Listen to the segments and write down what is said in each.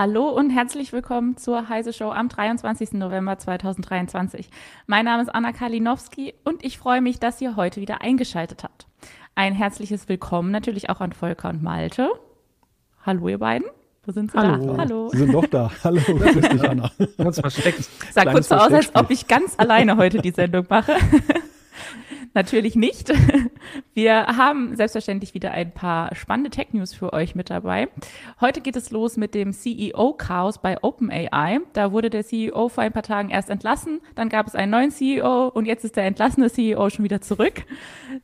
Hallo und herzlich willkommen zur Heise Show am 23. November 2023. Mein Name ist Anna Kalinowski und ich freue mich, dass ihr heute wieder eingeschaltet habt. Ein herzliches Willkommen natürlich auch an Volker und Malte. Hallo ihr beiden. Wo sind sie Hallo. da? Hallo. Sie sind doch da. Hallo, grüß dich, Anna. Ganz versteckt. Sah kurz so aus, als ob ich ganz alleine heute die Sendung mache. Natürlich nicht. Wir haben selbstverständlich wieder ein paar spannende Tech-News für euch mit dabei. Heute geht es los mit dem CEO-Chaos bei OpenAI. Da wurde der CEO vor ein paar Tagen erst entlassen, dann gab es einen neuen CEO und jetzt ist der entlassene CEO schon wieder zurück.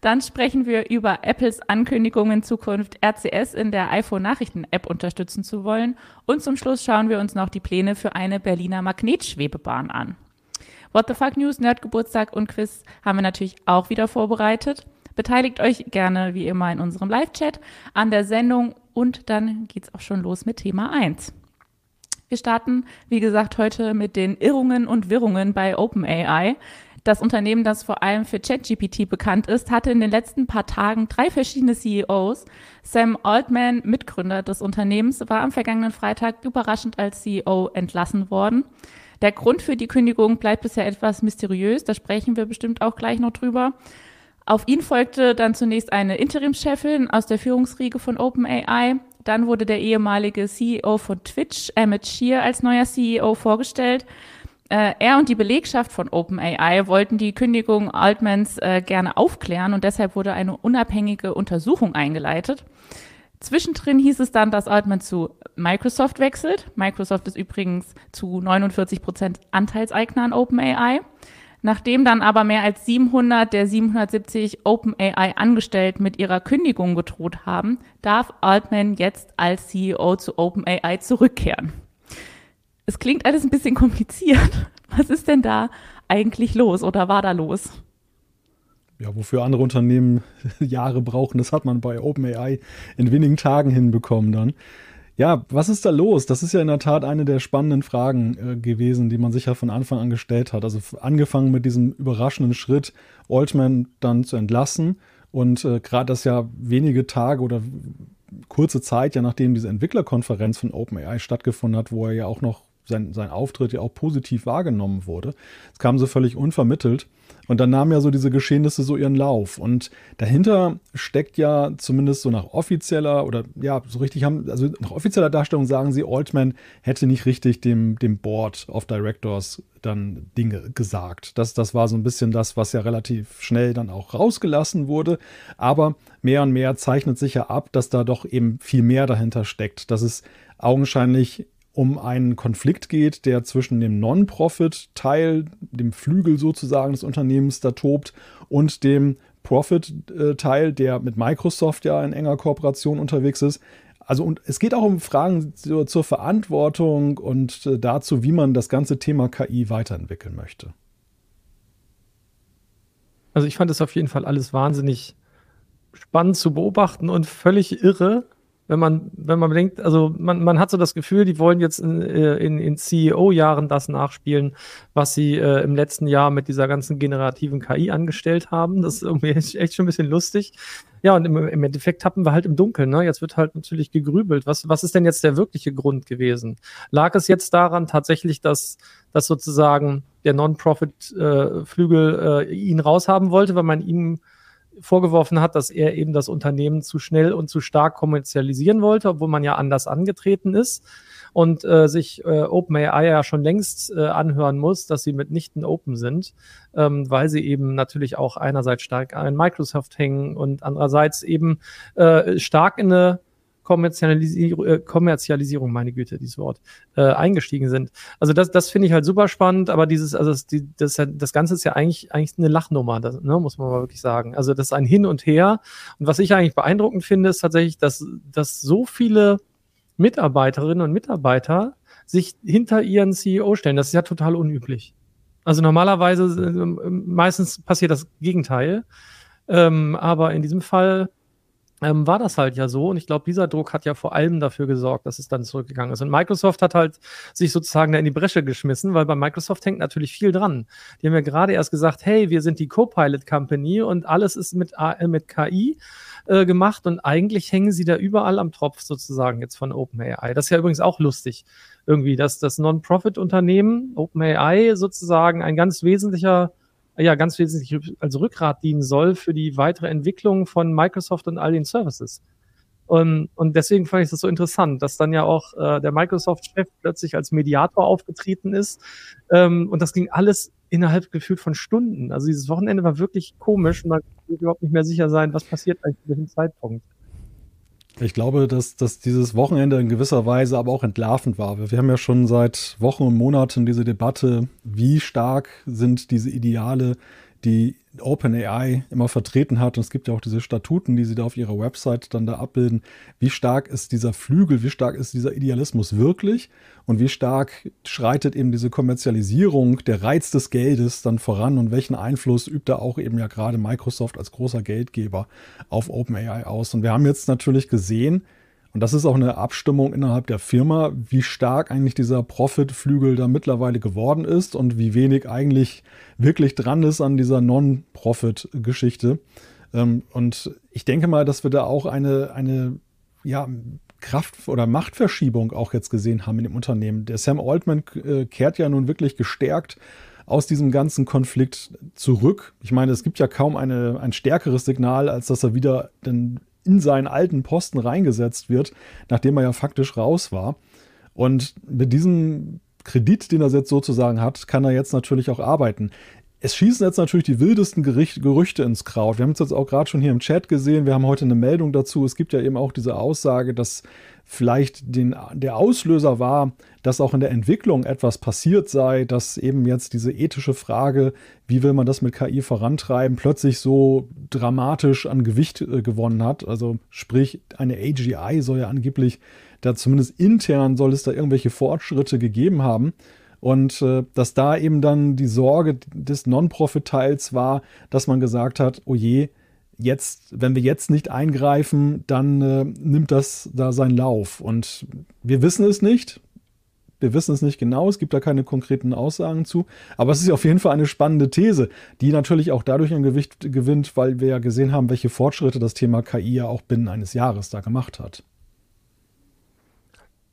Dann sprechen wir über Apples Ankündigung in Zukunft RCS in der iPhone-Nachrichten-App unterstützen zu wollen. Und zum Schluss schauen wir uns noch die Pläne für eine Berliner Magnetschwebebahn an. What the Fuck News, Nerdgeburtstag und Quiz haben wir natürlich auch wieder vorbereitet. Beteiligt euch gerne wie immer in unserem Live-Chat an der Sendung und dann geht's auch schon los mit Thema 1. Wir starten, wie gesagt, heute mit den Irrungen und Wirrungen bei OpenAI. Das Unternehmen, das vor allem für ChatGPT bekannt ist, hatte in den letzten paar Tagen drei verschiedene CEOs. Sam Altman, Mitgründer des Unternehmens, war am vergangenen Freitag überraschend als CEO entlassen worden. Der Grund für die Kündigung bleibt bisher etwas mysteriös, da sprechen wir bestimmt auch gleich noch drüber. Auf ihn folgte dann zunächst eine Interimschefin aus der Führungsriege von OpenAI. Dann wurde der ehemalige CEO von Twitch, Emmett Shear, als neuer CEO vorgestellt. Äh, er und die Belegschaft von OpenAI wollten die Kündigung Altmans äh, gerne aufklären und deshalb wurde eine unabhängige Untersuchung eingeleitet. Zwischendrin hieß es dann, dass Altman zu Microsoft wechselt. Microsoft ist übrigens zu 49 Prozent Anteilseigner an OpenAI. Nachdem dann aber mehr als 700 der 770 OpenAI-Angestellten mit ihrer Kündigung gedroht haben, darf Altman jetzt als CEO zu OpenAI zurückkehren. Es klingt alles ein bisschen kompliziert. Was ist denn da eigentlich los oder war da los? Ja, wofür andere Unternehmen Jahre brauchen, das hat man bei OpenAI in wenigen Tagen hinbekommen dann. Ja, was ist da los? Das ist ja in der Tat eine der spannenden Fragen äh, gewesen, die man sich ja von Anfang an gestellt hat. Also angefangen mit diesem überraschenden Schritt, Altman dann zu entlassen und äh, gerade das ja wenige Tage oder kurze Zeit, ja nachdem diese Entwicklerkonferenz von OpenAI stattgefunden hat, wo er ja auch noch sein, sein Auftritt ja auch positiv wahrgenommen wurde. Es kam so völlig unvermittelt. Und dann nahmen ja so diese Geschehnisse so ihren Lauf. Und dahinter steckt ja zumindest so nach offizieller oder ja, so richtig haben, also nach offizieller Darstellung sagen sie, Altman hätte nicht richtig dem, dem Board of Directors dann Dinge gesagt. Das, das war so ein bisschen das, was ja relativ schnell dann auch rausgelassen wurde. Aber mehr und mehr zeichnet sich ja ab, dass da doch eben viel mehr dahinter steckt. Dass es augenscheinlich um einen Konflikt geht, der zwischen dem Non-Profit-Teil, dem Flügel sozusagen des Unternehmens da tobt, und dem Profit-Teil, der mit Microsoft ja in enger Kooperation unterwegs ist. Also und es geht auch um Fragen zur, zur Verantwortung und äh, dazu, wie man das ganze Thema KI weiterentwickeln möchte. Also ich fand es auf jeden Fall alles wahnsinnig spannend zu beobachten und völlig irre, wenn man, wenn man bedenkt, also man, man hat so das Gefühl, die wollen jetzt in, äh, in, in CEO-Jahren das nachspielen, was sie äh, im letzten Jahr mit dieser ganzen generativen KI angestellt haben. Das ist irgendwie echt, schon ein bisschen lustig. Ja, und im, im Endeffekt tappen wir halt im Dunkeln. Ne? Jetzt wird halt natürlich gegrübelt. Was, was ist denn jetzt der wirkliche Grund gewesen? Lag es jetzt daran tatsächlich, dass, dass sozusagen der Non-Profit-Flügel äh, ihn raushaben wollte, weil man ihm vorgeworfen hat, dass er eben das Unternehmen zu schnell und zu stark kommerzialisieren wollte, obwohl man ja anders angetreten ist. Und äh, sich äh, OpenAI ja schon längst äh, anhören muss, dass sie mitnichten open sind, ähm, weil sie eben natürlich auch einerseits stark an Microsoft hängen und andererseits eben äh, stark in eine Kommerzialisierung, äh, Kommerzialisierung, meine Güte, dieses Wort, äh, eingestiegen sind. Also das, das finde ich halt super spannend, aber dieses, also das, die, das, das Ganze ist ja eigentlich, eigentlich eine Lachnummer, das, ne, muss man mal wirklich sagen. Also das ist ein Hin und Her. Und was ich eigentlich beeindruckend finde, ist tatsächlich, dass, dass so viele Mitarbeiterinnen und Mitarbeiter sich hinter ihren CEO stellen. Das ist ja total unüblich. Also normalerweise, äh, meistens passiert das Gegenteil. Ähm, aber in diesem Fall ähm, war das halt ja so. Und ich glaube, dieser Druck hat ja vor allem dafür gesorgt, dass es dann zurückgegangen ist. Und Microsoft hat halt sich sozusagen da in die Bresche geschmissen, weil bei Microsoft hängt natürlich viel dran. Die haben ja gerade erst gesagt, hey, wir sind die Copilot Company und alles ist mit, äh, mit KI äh, gemacht und eigentlich hängen sie da überall am Tropf sozusagen jetzt von OpenAI. Das ist ja übrigens auch lustig irgendwie, dass das Non-Profit-Unternehmen OpenAI sozusagen ein ganz wesentlicher ja ganz wesentlich als Rückgrat dienen soll für die weitere Entwicklung von Microsoft und all den Services. Und, und deswegen fand ich das so interessant, dass dann ja auch äh, der Microsoft-Chef plötzlich als Mediator aufgetreten ist. Ähm, und das ging alles innerhalb gefühlt von Stunden. Also dieses Wochenende war wirklich komisch und man konnte überhaupt nicht mehr sicher sein, was passiert eigentlich zu welchem Zeitpunkt. Ich glaube, dass, dass dieses Wochenende in gewisser Weise aber auch entlarvend war. Wir haben ja schon seit Wochen und Monaten diese Debatte, wie stark sind diese Ideale, die OpenAI immer vertreten hat. Und es gibt ja auch diese Statuten, die sie da auf ihrer Website dann da abbilden. Wie stark ist dieser Flügel, wie stark ist dieser Idealismus wirklich? Und wie stark schreitet eben diese Kommerzialisierung, der Reiz des Geldes dann voran? Und welchen Einfluss übt da auch eben ja gerade Microsoft als großer Geldgeber auf OpenAI aus? Und wir haben jetzt natürlich gesehen, und das ist auch eine Abstimmung innerhalb der Firma, wie stark eigentlich dieser Profit-Flügel da mittlerweile geworden ist und wie wenig eigentlich wirklich dran ist an dieser Non-Profit-Geschichte. Ähm, und ich denke mal, dass wir da auch eine, eine ja, Kraft- oder Machtverschiebung auch jetzt gesehen haben in dem Unternehmen. Der Sam Altman äh, kehrt ja nun wirklich gestärkt aus diesem ganzen Konflikt zurück. Ich meine, es gibt ja kaum eine, ein stärkeres Signal, als dass er wieder den in seinen alten Posten reingesetzt wird, nachdem er ja faktisch raus war. Und mit diesem Kredit, den er jetzt sozusagen hat, kann er jetzt natürlich auch arbeiten. Es schießen jetzt natürlich die wildesten Gericht, Gerüchte ins Kraut. Wir haben es jetzt auch gerade schon hier im Chat gesehen. Wir haben heute eine Meldung dazu. Es gibt ja eben auch diese Aussage, dass vielleicht den, der Auslöser war, dass auch in der Entwicklung etwas passiert sei, dass eben jetzt diese ethische Frage, wie will man das mit KI vorantreiben, plötzlich so dramatisch an Gewicht äh, gewonnen hat. Also sprich, eine AGI soll ja angeblich da zumindest intern soll es da irgendwelche Fortschritte gegeben haben. Und äh, dass da eben dann die Sorge des Non-Profit-Teils war, dass man gesagt hat, oh je, jetzt, wenn wir jetzt nicht eingreifen, dann äh, nimmt das da seinen Lauf. Und wir wissen es nicht. Wir wissen es nicht genau, es gibt da keine konkreten Aussagen zu. Aber es ist auf jeden Fall eine spannende These, die natürlich auch dadurch ein Gewicht gewinnt, weil wir ja gesehen haben, welche Fortschritte das Thema KI ja auch binnen eines Jahres da gemacht hat.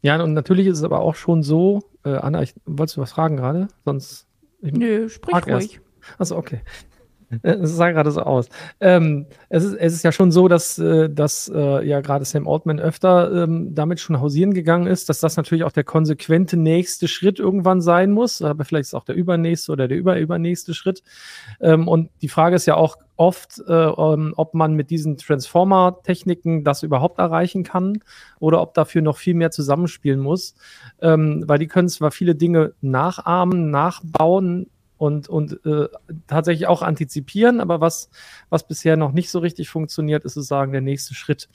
Ja, und natürlich ist es aber auch schon so, äh, Anna, ich, wolltest du was fragen gerade? Sonst. Nö, sprich ruhig. Achso, okay. Es sah gerade so aus. Ähm, es, ist, es ist ja schon so, dass, äh, dass äh, ja gerade Sam Altman öfter ähm, damit schon hausieren gegangen ist, dass das natürlich auch der konsequente nächste Schritt irgendwann sein muss, aber vielleicht ist auch der übernächste oder der überübernächste Schritt. Ähm, und die Frage ist ja auch oft, äh, ähm, ob man mit diesen Transformer-Techniken das überhaupt erreichen kann oder ob dafür noch viel mehr zusammenspielen muss, ähm, weil die können zwar viele Dinge nachahmen, nachbauen, und, und äh, tatsächlich auch antizipieren. Aber was, was bisher noch nicht so richtig funktioniert, ist sozusagen der nächste Schritt.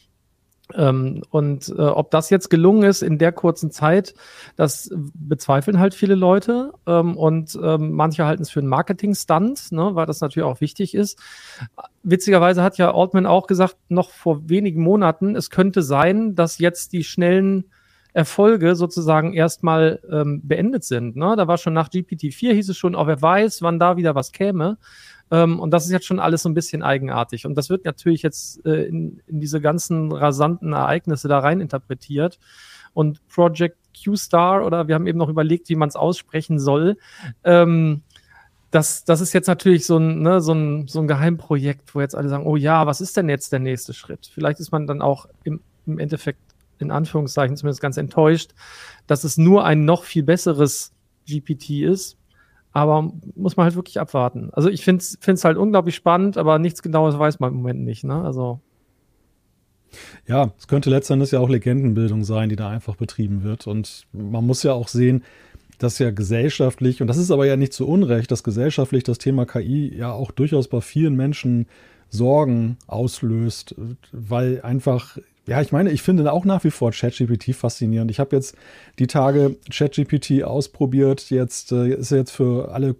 Ähm, und äh, ob das jetzt gelungen ist in der kurzen Zeit, das bezweifeln halt viele Leute. Ähm, und ähm, manche halten es für einen Marketing-Stunt, ne, weil das natürlich auch wichtig ist. Witzigerweise hat ja Altman auch gesagt, noch vor wenigen Monaten, es könnte sein, dass jetzt die schnellen Erfolge sozusagen erstmal ähm, beendet sind. Ne? Da war schon nach GPT-4 hieß es schon, auch wer weiß, wann da wieder was käme. Ähm, und das ist jetzt schon alles so ein bisschen eigenartig. Und das wird natürlich jetzt äh, in, in diese ganzen rasanten Ereignisse da rein interpretiert. Und Project Q-Star, oder wir haben eben noch überlegt, wie man es aussprechen soll, ähm, das, das ist jetzt natürlich so ein, ne, so, ein, so ein Geheimprojekt, wo jetzt alle sagen, oh ja, was ist denn jetzt der nächste Schritt? Vielleicht ist man dann auch im, im Endeffekt in Anführungszeichen zumindest ganz enttäuscht, dass es nur ein noch viel besseres GPT ist. Aber muss man halt wirklich abwarten. Also ich finde es halt unglaublich spannend, aber nichts Genaues weiß man im Moment nicht. Ne? Also ja, es könnte letztendlich ja auch Legendenbildung sein, die da einfach betrieben wird. Und man muss ja auch sehen, dass ja gesellschaftlich, und das ist aber ja nicht zu Unrecht, dass gesellschaftlich das Thema KI ja auch durchaus bei vielen Menschen Sorgen auslöst, weil einfach ja, ich meine, ich finde auch nach wie vor ChatGPT faszinierend. Ich habe jetzt die Tage ChatGPT ausprobiert. Jetzt äh, ist jetzt für alle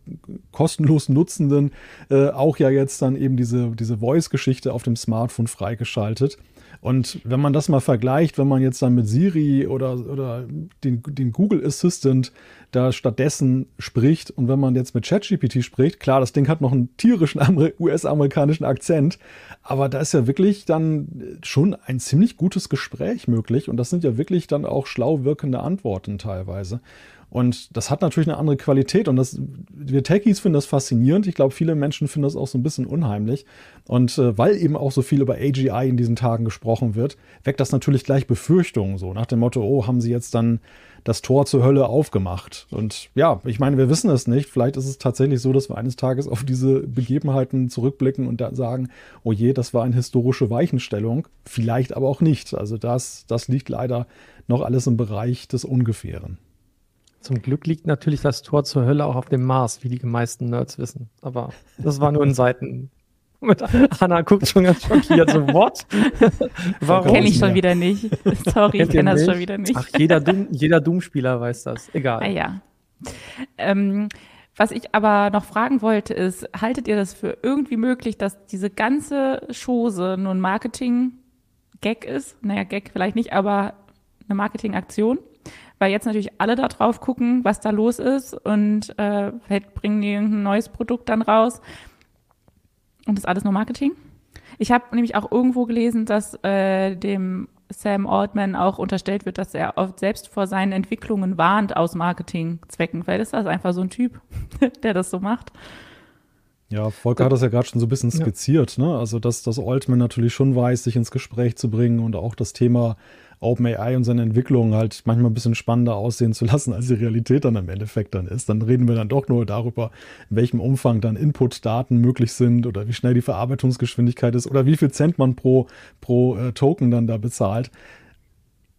kostenlos Nutzenden äh, auch ja jetzt dann eben diese, diese Voice-Geschichte auf dem Smartphone freigeschaltet. Und wenn man das mal vergleicht, wenn man jetzt dann mit Siri oder, oder den, den Google Assistant da stattdessen spricht und wenn man jetzt mit ChatGPT spricht, klar, das Ding hat noch einen tierischen US-amerikanischen Akzent, aber da ist ja wirklich dann schon ein ziemlich gutes Gespräch möglich und das sind ja wirklich dann auch schlau wirkende Antworten teilweise. Und das hat natürlich eine andere Qualität und das, wir Techies finden das faszinierend. Ich glaube, viele Menschen finden das auch so ein bisschen unheimlich. Und äh, weil eben auch so viel über AGI in diesen Tagen gesprochen wird, weckt das natürlich gleich Befürchtungen so nach dem Motto, oh, haben sie jetzt dann das Tor zur Hölle aufgemacht? Und ja, ich meine, wir wissen es nicht. Vielleicht ist es tatsächlich so, dass wir eines Tages auf diese Begebenheiten zurückblicken und da sagen, oh je, das war eine historische Weichenstellung. Vielleicht aber auch nicht. Also das, das liegt leider noch alles im Bereich des Ungefähren. Zum Glück liegt natürlich das Tor zur Hölle auch auf dem Mars, wie die meisten Nerds wissen. Aber das war nur ein Seiten. Hanna guckt schon ganz schockiert, so, what? Warum? Kenne ich schon wieder nicht. Sorry, ich kenne das schon wieder nicht. Ach, jeder, Doom, jeder Doom-Spieler weiß das. Egal. Ah, ja. Ähm, was ich aber noch fragen wollte, ist, haltet ihr das für irgendwie möglich, dass diese ganze Chose nur ein Marketing-Gag ist? Naja, Gag vielleicht nicht, aber eine Marketingaktion? Weil jetzt natürlich alle da drauf gucken, was da los ist und äh, vielleicht bringen die ein neues Produkt dann raus. Und das ist alles nur Marketing. Ich habe nämlich auch irgendwo gelesen, dass äh, dem Sam Altman auch unterstellt wird, dass er oft selbst vor seinen Entwicklungen warnt aus Marketingzwecken. Vielleicht ist das einfach so ein Typ, der das so macht. Ja, Volker hat das ja gerade schon so ein bisschen skizziert, ja. ne? Also, dass, dass Altman natürlich schon weiß, sich ins Gespräch zu bringen und auch das Thema OpenAI und seine Entwicklung halt manchmal ein bisschen spannender aussehen zu lassen, als die Realität dann im Endeffekt dann ist. Dann reden wir dann doch nur darüber, in welchem Umfang dann Input-Daten möglich sind oder wie schnell die Verarbeitungsgeschwindigkeit ist oder wie viel Cent man pro, pro äh, Token dann da bezahlt.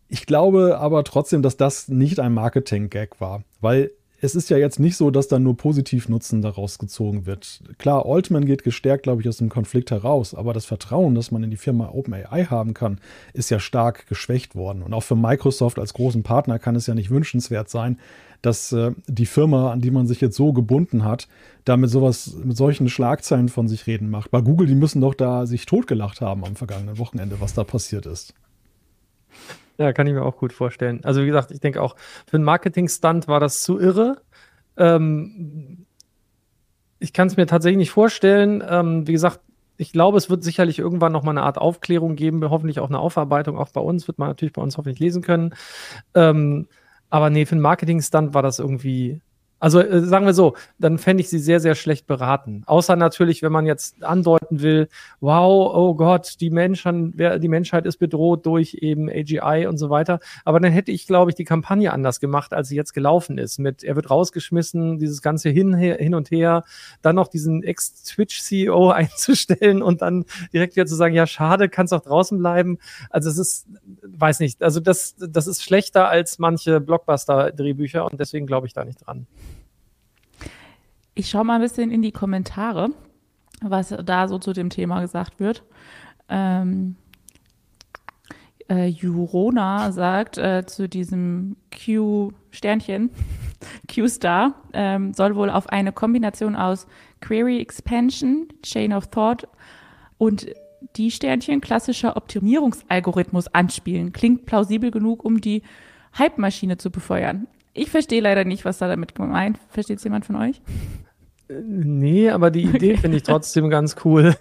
Ich glaube aber trotzdem, dass das nicht ein Marketing-Gag war, weil es ist ja jetzt nicht so, dass da nur Positivnutzen daraus gezogen wird. Klar, Altman geht gestärkt, glaube ich, aus dem Konflikt heraus, aber das Vertrauen, das man in die Firma OpenAI haben kann, ist ja stark geschwächt worden. Und auch für Microsoft als großen Partner kann es ja nicht wünschenswert sein, dass äh, die Firma, an die man sich jetzt so gebunden hat, da mit sowas, mit solchen Schlagzeilen von sich reden macht. Bei Google, die müssen doch da sich totgelacht haben am vergangenen Wochenende, was da passiert ist. Ja, kann ich mir auch gut vorstellen. Also wie gesagt, ich denke auch, für einen Marketing-Stunt war das zu irre. Ähm, ich kann es mir tatsächlich nicht vorstellen. Ähm, wie gesagt, ich glaube, es wird sicherlich irgendwann noch mal eine Art Aufklärung geben, hoffentlich auch eine Aufarbeitung, auch bei uns, wird man natürlich bei uns hoffentlich lesen können. Ähm, aber nee, für einen Marketing-Stunt war das irgendwie also äh, sagen wir so, dann fände ich sie sehr, sehr schlecht beraten. Außer natürlich, wenn man jetzt andeuten will, wow, oh Gott, die, Menschen, die Menschheit ist bedroht durch eben AGI und so weiter. Aber dann hätte ich, glaube ich, die Kampagne anders gemacht, als sie jetzt gelaufen ist. Mit, er wird rausgeschmissen, dieses ganze hin, hin und her, dann noch diesen Ex-Twitch-CEO einzustellen und dann direkt wieder zu sagen, ja, schade, kannst auch draußen bleiben. Also es ist, weiß nicht, also das, das ist schlechter als manche Blockbuster-Drehbücher und deswegen glaube ich da nicht dran. Ich schaue mal ein bisschen in die Kommentare, was da so zu dem Thema gesagt wird. Ähm, äh, Jurona sagt äh, zu diesem Q-Sternchen, Q-Star, ähm, soll wohl auf eine Kombination aus Query Expansion, Chain of Thought und die Sternchen klassischer Optimierungsalgorithmus anspielen. Klingt plausibel genug, um die Hype-Maschine zu befeuern. Ich verstehe leider nicht, was da damit gemeint. Versteht es jemand von euch? Nee, aber die Idee finde ich trotzdem ganz cool.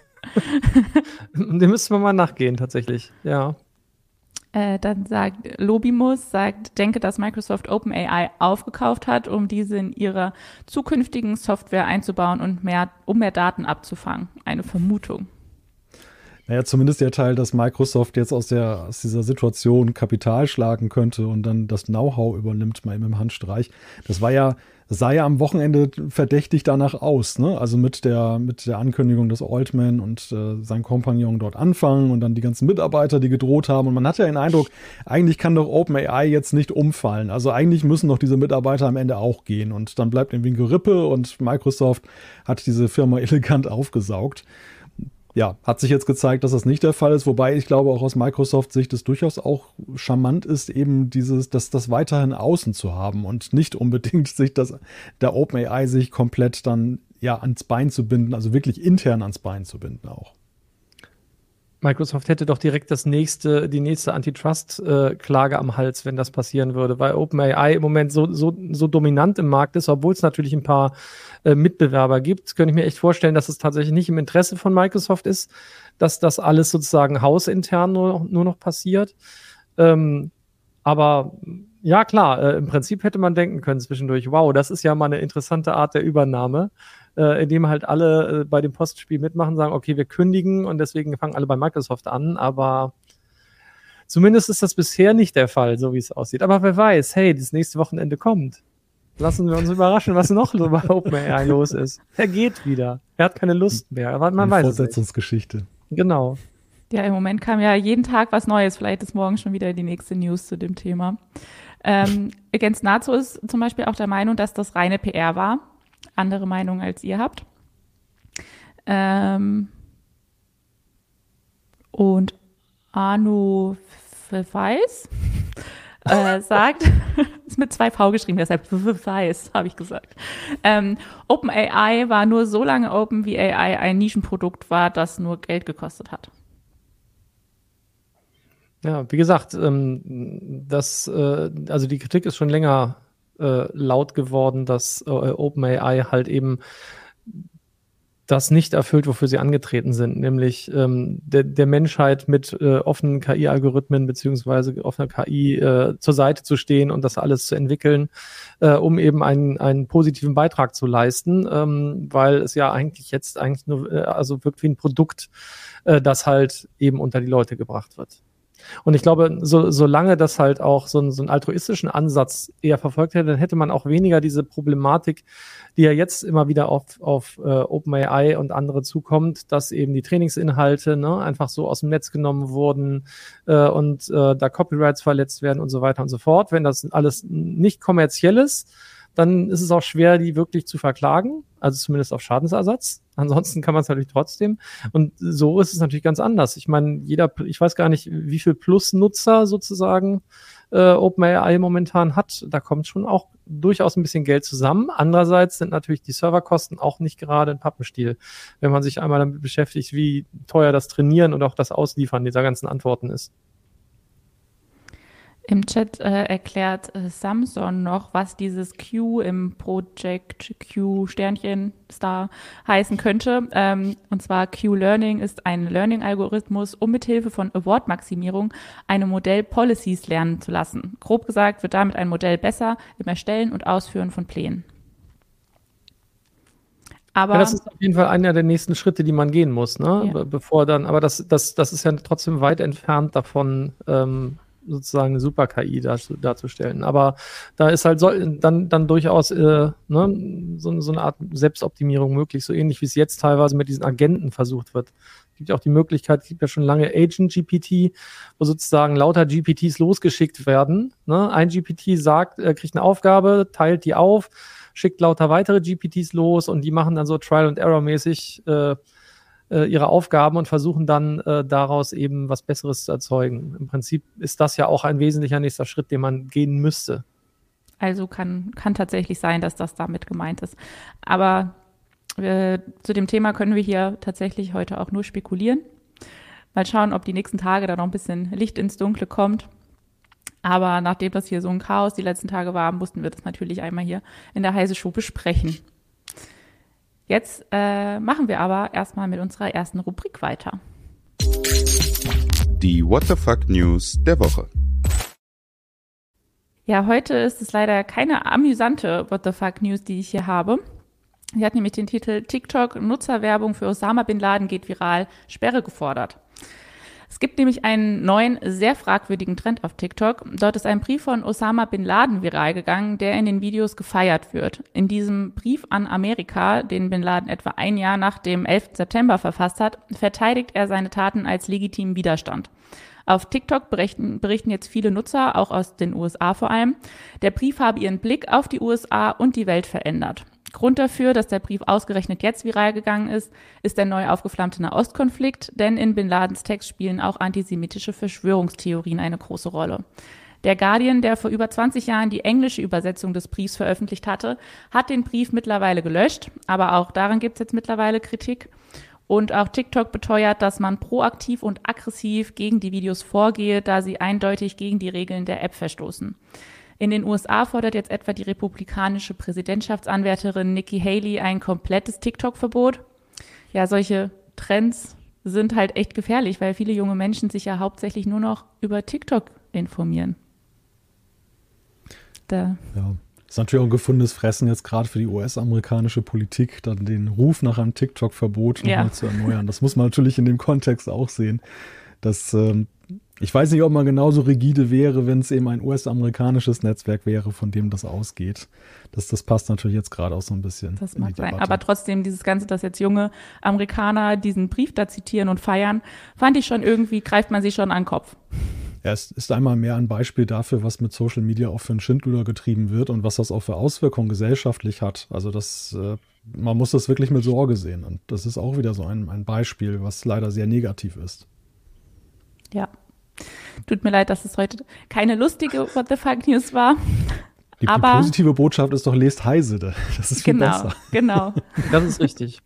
Dem müssen wir mal nachgehen, tatsächlich. Ja. Äh, dann sagt Lobimus, sagt, denke, dass Microsoft OpenAI aufgekauft hat, um diese in ihrer zukünftigen Software einzubauen und mehr, um mehr Daten abzufangen. Eine Vermutung. Naja, zumindest der Teil, dass Microsoft jetzt aus, der, aus dieser Situation Kapital schlagen könnte und dann das Know-how übernimmt, mal eben im Handstreich. Das war ja sah ja am Wochenende verdächtig danach aus, ne? Also mit der, mit der Ankündigung, dass Altman und äh, sein Kompagnon dort anfangen und dann die ganzen Mitarbeiter, die gedroht haben. Und man hat ja den Eindruck, eigentlich kann doch OpenAI jetzt nicht umfallen. Also eigentlich müssen doch diese Mitarbeiter am Ende auch gehen. Und dann bleibt irgendwie ein Gerippe und Microsoft hat diese Firma elegant aufgesaugt ja, hat sich jetzt gezeigt, dass das nicht der Fall ist, wobei ich glaube auch aus Microsoft-Sicht es durchaus auch charmant ist, eben dieses, das, das weiterhin außen zu haben und nicht unbedingt sich das, der OpenAI sich komplett dann ja ans Bein zu binden, also wirklich intern ans Bein zu binden auch. Microsoft hätte doch direkt das nächste, die nächste Antitrust-Klage am Hals, wenn das passieren würde, weil OpenAI im Moment so, so, so dominant im Markt ist, obwohl es natürlich ein paar äh, Mitbewerber gibt, könnte ich mir echt vorstellen, dass es tatsächlich nicht im Interesse von Microsoft ist, dass das alles sozusagen hausintern nur, nur noch passiert. Ähm, aber ja, klar, äh, im Prinzip hätte man denken können zwischendurch, wow, das ist ja mal eine interessante Art der Übernahme äh, in dem halt alle äh, bei dem Postspiel mitmachen, sagen, okay, wir kündigen und deswegen fangen alle bei Microsoft an, aber zumindest ist das bisher nicht der Fall, so wie es aussieht. Aber wer weiß, hey, das nächste Wochenende kommt. Lassen wir uns überraschen, was noch bei OpenAI los ist. Er geht wieder. Er hat keine Lust mehr. Aber man Eine weiß Fortsetzungsgeschichte. Es genau. Ja, im Moment kam ja jeden Tag was Neues. Vielleicht ist morgen schon wieder die nächste News zu dem Thema. Ähm, Against Nazo ist zum Beispiel auch der Meinung, dass das reine PR war andere Meinung als ihr habt. Ähm, und Arno Weiß äh, sagt, ist mit zwei V geschrieben, deshalb Weiß, habe ich gesagt. Ähm, OpenAI war nur so lange Open, wie AI ein Nischenprodukt war, das nur Geld gekostet hat. Ja, wie gesagt, ähm, das, äh, also die Kritik ist schon länger äh, laut geworden, dass äh, OpenAI halt eben das nicht erfüllt, wofür sie angetreten sind, nämlich ähm, der, der Menschheit mit äh, offenen KI-Algorithmen beziehungsweise offener KI äh, zur Seite zu stehen und das alles zu entwickeln, äh, um eben einen, einen positiven Beitrag zu leisten, ähm, weil es ja eigentlich jetzt eigentlich nur, äh, also wirkt wie ein Produkt, äh, das halt eben unter die Leute gebracht wird. Und ich glaube, so, solange das halt auch so, ein, so einen altruistischen Ansatz eher verfolgt hätte, dann hätte man auch weniger diese Problematik, die ja jetzt immer wieder auf, auf äh, OpenAI und andere zukommt, dass eben die Trainingsinhalte ne, einfach so aus dem Netz genommen wurden äh, und äh, da Copyrights verletzt werden und so weiter und so fort. Wenn das alles nicht kommerziell ist, dann ist es auch schwer, die wirklich zu verklagen, also zumindest auf Schadensersatz. Ansonsten kann man es natürlich trotzdem. Und so ist es natürlich ganz anders. Ich meine, jeder, ich weiß gar nicht, wie viel Plus-Nutzer sozusagen äh, OpenAI momentan hat. Da kommt schon auch durchaus ein bisschen Geld zusammen. Andererseits sind natürlich die Serverkosten auch nicht gerade ein Pappenstiel, wenn man sich einmal damit beschäftigt, wie teuer das Trainieren und auch das Ausliefern dieser ganzen Antworten ist. Im Chat äh, erklärt äh, Samson noch, was dieses Q im Project Q Sternchen Star heißen könnte. Ähm, und zwar Q-Learning ist ein Learning-Algorithmus, um mithilfe von Award-Maximierung eine Modell Policies lernen zu lassen. Grob gesagt wird damit ein Modell besser im Erstellen und Ausführen von Plänen. Aber ja, das ist auf jeden Fall einer der nächsten Schritte, die man gehen muss, ne? Ja. Bevor dann, aber das, das, das ist ja trotzdem weit entfernt davon, ähm, sozusagen eine Super-KI darzustellen. Aber da ist halt so, dann, dann durchaus äh, ne, so, so, eine Art Selbstoptimierung möglich, so ähnlich wie es jetzt teilweise mit diesen Agenten versucht wird. Es gibt ja auch die Möglichkeit, es gibt ja schon lange Agent-GPT, wo sozusagen lauter GPTs losgeschickt werden. Ne? Ein GPT sagt, er kriegt eine Aufgabe, teilt die auf, schickt lauter weitere GPTs los und die machen dann so Trial and Error mäßig äh, äh, ihre Aufgaben und versuchen dann äh, daraus eben was Besseres zu erzeugen. Im Prinzip ist das ja auch ein wesentlicher nächster Schritt, den man gehen müsste. Also kann, kann tatsächlich sein, dass das damit gemeint ist. Aber äh, zu dem Thema können wir hier tatsächlich heute auch nur spekulieren. Mal schauen, ob die nächsten Tage da noch ein bisschen Licht ins Dunkle kommt. Aber nachdem das hier so ein Chaos die letzten Tage war, mussten wir das natürlich einmal hier in der Heise Show besprechen. Jetzt äh, machen wir aber erstmal mit unserer ersten Rubrik weiter. Die What the Fuck News der Woche. Ja, heute ist es leider keine amüsante What the Fuck News, die ich hier habe. Sie hat nämlich den Titel TikTok Nutzerwerbung für Osama Bin Laden geht viral, Sperre gefordert. Es gibt nämlich einen neuen, sehr fragwürdigen Trend auf TikTok. Dort ist ein Brief von Osama bin Laden viral gegangen, der in den Videos gefeiert wird. In diesem Brief an Amerika, den bin Laden etwa ein Jahr nach dem 11. September verfasst hat, verteidigt er seine Taten als legitimen Widerstand. Auf TikTok berichten, berichten jetzt viele Nutzer, auch aus den USA vor allem, der Brief habe ihren Blick auf die USA und die Welt verändert. Grund dafür, dass der Brief ausgerechnet jetzt viral gegangen ist, ist der neu aufgeflammte Nahostkonflikt, denn in Bin Ladens Text spielen auch antisemitische Verschwörungstheorien eine große Rolle. Der Guardian, der vor über 20 Jahren die englische Übersetzung des Briefs veröffentlicht hatte, hat den Brief mittlerweile gelöscht, aber auch daran gibt es jetzt mittlerweile Kritik. Und auch TikTok beteuert, dass man proaktiv und aggressiv gegen die Videos vorgehe, da sie eindeutig gegen die Regeln der App verstoßen. In den USA fordert jetzt etwa die republikanische Präsidentschaftsanwärterin Nikki Haley ein komplettes TikTok-Verbot. Ja, solche Trends sind halt echt gefährlich, weil viele junge Menschen sich ja hauptsächlich nur noch über TikTok informieren. Da. Ja. Ist natürlich auch ein gefundenes Fressen jetzt gerade für die US-amerikanische Politik, dann den Ruf nach einem TikTok-Verbot nochmal ja. zu erneuern. Das muss man natürlich in dem Kontext auch sehen. Dass, ähm, ich weiß nicht, ob man genauso rigide wäre, wenn es eben ein US-amerikanisches Netzwerk wäre, von dem das ausgeht. Das, das passt natürlich jetzt gerade auch so ein bisschen. Das mag sein. Aber trotzdem, dieses Ganze, dass jetzt junge Amerikaner diesen Brief da zitieren und feiern, fand ich schon irgendwie, greift man sich schon an den Kopf. Ja, es ist einmal mehr ein Beispiel dafür, was mit Social Media auch für einen Schindluder getrieben wird und was das auch für Auswirkungen gesellschaftlich hat. Also das, äh, man muss das wirklich mit Sorge sehen. Und das ist auch wieder so ein, ein Beispiel, was leider sehr negativ ist. Ja. Tut mir leid, dass es heute keine lustige What the Fuck News war. Die, Aber, die positive Botschaft ist doch, lest Heise. Das ist viel genau, besser. Genau. Das ist richtig.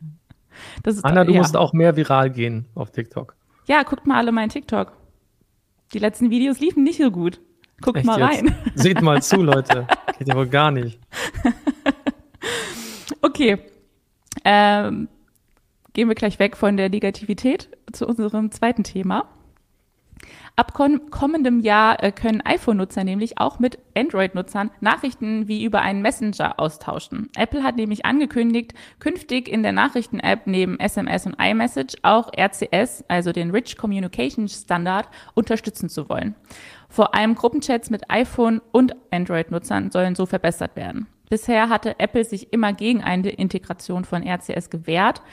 Das ist, Anna, du ja. musst auch mehr viral gehen auf TikTok. Ja, guckt mal alle meinen TikTok. Die letzten Videos liefen nicht so gut. Guckt Echt mal rein. Jetzt? Seht mal zu, Leute. Geht ja wohl gar nicht. okay. Ähm, gehen wir gleich weg von der Negativität zu unserem zweiten Thema. Ab kommendem Jahr äh, können iPhone-Nutzer nämlich auch mit Android-Nutzern Nachrichten wie über einen Messenger austauschen. Apple hat nämlich angekündigt, künftig in der Nachrichten-App neben SMS und iMessage auch RCS, also den Rich Communication Standard, unterstützen zu wollen. Vor allem Gruppenchats mit iPhone und Android-Nutzern sollen so verbessert werden. Bisher hatte Apple sich immer gegen eine Integration von RCS gewehrt.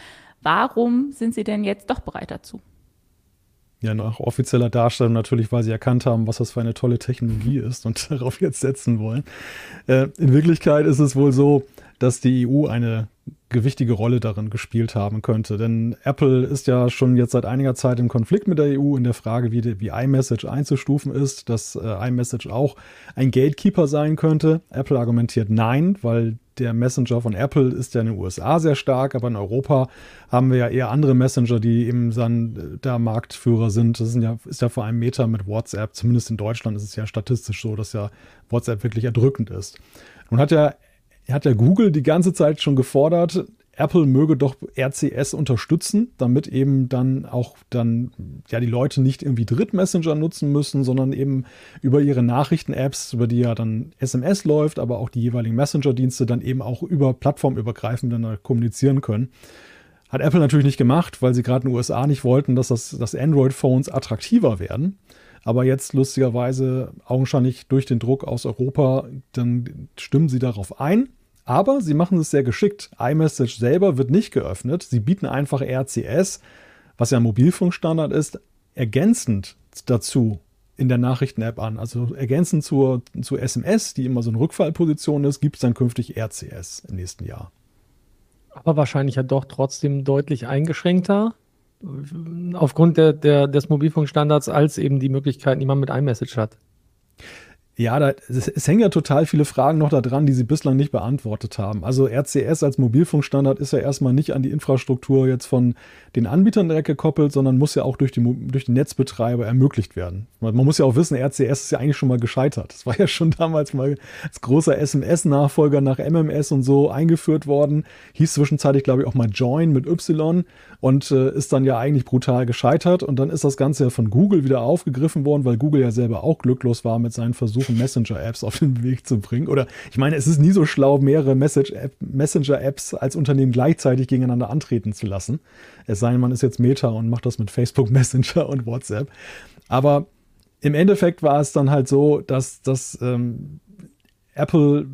Warum sind sie denn jetzt doch bereit dazu? Ja, nach offizieller Darstellung natürlich, weil sie erkannt haben, was das für eine tolle Technologie ist und darauf jetzt setzen wollen. Äh, in Wirklichkeit ist es wohl so, dass die EU eine gewichtige Rolle darin gespielt haben könnte. Denn Apple ist ja schon jetzt seit einiger Zeit im Konflikt mit der EU in der Frage, wie, die, wie iMessage einzustufen ist, dass äh, iMessage auch ein Gatekeeper sein könnte. Apple argumentiert nein, weil der Messenger von Apple ist ja in den USA sehr stark, aber in Europa haben wir ja eher andere Messenger, die eben dann äh, da Marktführer sind. Das sind ja, ist ja vor allem Meta mit WhatsApp. Zumindest in Deutschland ist es ja statistisch so, dass ja WhatsApp wirklich erdrückend ist. Nun hat ja hat ja Google die ganze Zeit schon gefordert, Apple möge doch RCS unterstützen, damit eben dann auch dann ja die Leute nicht irgendwie Drittmessenger nutzen müssen, sondern eben über ihre Nachrichten-Apps, über die ja dann SMS läuft, aber auch die jeweiligen Messenger-Dienste dann eben auch über plattformübergreifend dann kommunizieren können. Hat Apple natürlich nicht gemacht, weil sie gerade in den USA nicht wollten, dass das dass Android-Phones attraktiver werden. Aber jetzt lustigerweise augenscheinlich durch den Druck aus Europa, dann stimmen sie darauf ein aber sie machen es sehr geschickt. iMessage selber wird nicht geöffnet. Sie bieten einfach RCS, was ja ein Mobilfunkstandard ist, ergänzend dazu in der Nachrichten-App an. Also ergänzend zur, zur SMS, die immer so eine Rückfallposition ist, gibt es dann künftig RCS im nächsten Jahr. Aber wahrscheinlich ja doch trotzdem deutlich eingeschränkter aufgrund der, der, des Mobilfunkstandards als eben die Möglichkeiten, die man mit iMessage hat. Ja, da, es, hängen ja total viele Fragen noch da dran, die sie bislang nicht beantwortet haben. Also RCS als Mobilfunkstandard ist ja erstmal nicht an die Infrastruktur jetzt von den Anbietern direkt gekoppelt, sondern muss ja auch durch die, durch die Netzbetreiber ermöglicht werden. Man, man muss ja auch wissen, RCS ist ja eigentlich schon mal gescheitert. Das war ja schon damals mal als großer SMS-Nachfolger nach MMS und so eingeführt worden. Hieß zwischenzeitlich, glaube ich, auch mal Join mit Y und äh, ist dann ja eigentlich brutal gescheitert. Und dann ist das Ganze ja von Google wieder aufgegriffen worden, weil Google ja selber auch glücklos war mit seinen Versuchen, Messenger-Apps auf den Weg zu bringen. Oder ich meine, es ist nie so schlau, mehrere Messenger-Apps als Unternehmen gleichzeitig gegeneinander antreten zu lassen. Es sei denn, man ist jetzt Meta und macht das mit Facebook Messenger und WhatsApp. Aber im Endeffekt war es dann halt so, dass, dass ähm, Apple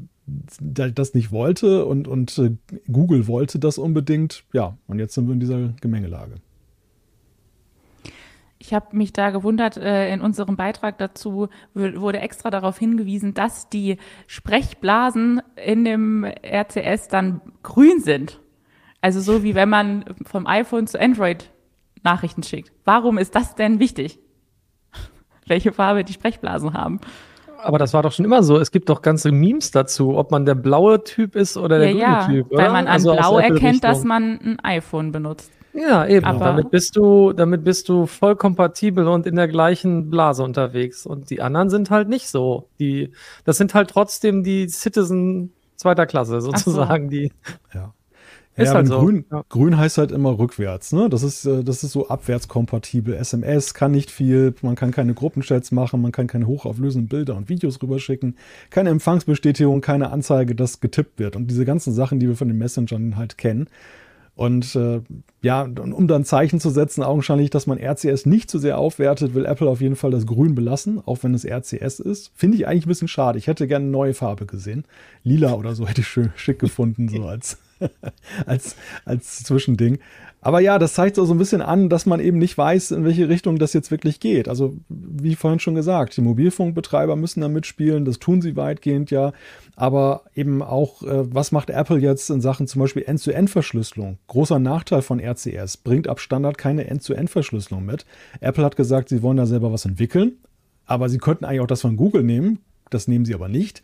das nicht wollte und, und äh, Google wollte das unbedingt. Ja, und jetzt sind wir in dieser Gemengelage. Ich habe mich da gewundert, äh, in unserem Beitrag dazu wurde extra darauf hingewiesen, dass die Sprechblasen in dem RCS dann grün sind. Also so wie wenn man vom iPhone zu Android Nachrichten schickt. Warum ist das denn wichtig? Welche Farbe die Sprechblasen haben? Aber das war doch schon immer so. Es gibt doch ganze Memes dazu, ob man der blaue Typ ist oder der ja, grüne ja, Typ. Oder? Weil man an also Blau erkennt, dass man ein iPhone benutzt. Ja, eben. Aber- damit bist du, damit bist du voll kompatibel und in der gleichen Blase unterwegs. Und die anderen sind halt nicht so. Die, das sind halt trotzdem die Citizen zweiter Klasse sozusagen. Die Ja. Ist ja, halt so. grün, Ja. grün heißt halt immer rückwärts. Ne? Das, ist, äh, das ist so abwärtskompatibel. SMS kann nicht viel, man kann keine Gruppenchats machen, man kann keine hochauflösenden Bilder und Videos rüberschicken, keine Empfangsbestätigung, keine Anzeige, dass getippt wird. Und diese ganzen Sachen, die wir von den Messengern halt kennen. Und äh, ja, um dann Zeichen zu setzen, augenscheinlich, dass man RCS nicht zu sehr aufwertet, will Apple auf jeden Fall das Grün belassen, auch wenn es RCS ist. Finde ich eigentlich ein bisschen schade. Ich hätte gerne eine neue Farbe gesehen. Lila oder so hätte ich schön schick gefunden, so als, als, als Zwischending. Aber ja, das zeigt so ein bisschen an, dass man eben nicht weiß, in welche Richtung das jetzt wirklich geht. Also, wie vorhin schon gesagt, die Mobilfunkbetreiber müssen da mitspielen, das tun sie weitgehend ja. Aber eben auch, äh, was macht Apple jetzt in Sachen zum Beispiel End-zu-End-Verschlüsselung? Großer Nachteil von RCS, bringt ab Standard keine End-zu-End-Verschlüsselung mit. Apple hat gesagt, sie wollen da selber was entwickeln, aber sie könnten eigentlich auch das von Google nehmen. Das nehmen sie aber nicht.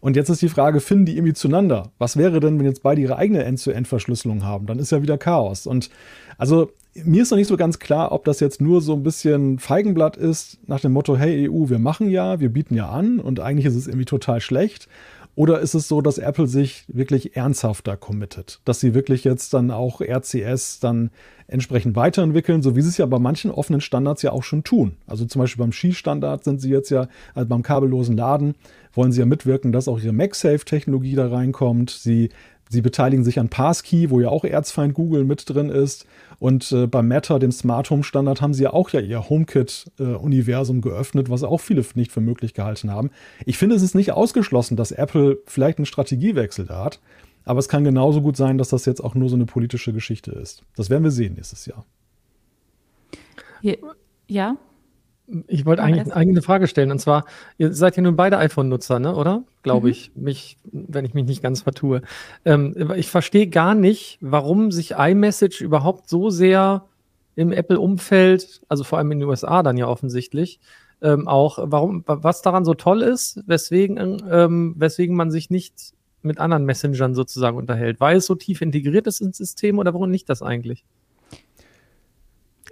Und jetzt ist die Frage, finden die irgendwie zueinander? Was wäre denn, wenn jetzt beide ihre eigene End-zu-End-Verschlüsselung haben? Dann ist ja wieder Chaos. Und also mir ist noch nicht so ganz klar, ob das jetzt nur so ein bisschen Feigenblatt ist, nach dem Motto, hey EU, wir machen ja, wir bieten ja an und eigentlich ist es irgendwie total schlecht. Oder ist es so, dass Apple sich wirklich ernsthafter committet? Dass sie wirklich jetzt dann auch RCS dann entsprechend weiterentwickeln, so wie sie es ja bei manchen offenen Standards ja auch schon tun. Also zum Beispiel beim Ski-Standard sind sie jetzt ja, also beim kabellosen Laden, wollen sie ja mitwirken, dass auch ihre MagSafe-Technologie da reinkommt. Sie, sie beteiligen sich an Passkey, wo ja auch Erzfeind Google mit drin ist. Und äh, beim Matter, dem Smart Home Standard, haben sie ja auch ja ihr HomeKit-Universum geöffnet, was auch viele nicht für möglich gehalten haben. Ich finde, es ist nicht ausgeschlossen, dass Apple vielleicht einen Strategiewechsel da hat. Aber es kann genauso gut sein, dass das jetzt auch nur so eine politische Geschichte ist. Das werden wir sehen nächstes Jahr. Ja, Ich wollte eigentlich eine eigene Frage stellen. Und zwar, ihr seid ja nun beide iPhone-Nutzer, ne? oder? Glaube Mhm. ich, mich, wenn ich mich nicht ganz vertue. Ähm, ich verstehe gar nicht, warum sich iMessage überhaupt so sehr im Apple-Umfeld, also vor allem in den USA dann ja offensichtlich, ähm, auch, warum, was daran so toll ist, weswegen, ähm, weswegen man sich nicht mit anderen Messengern sozusagen unterhält. Weil es so tief integriert ist ins System oder warum nicht das eigentlich?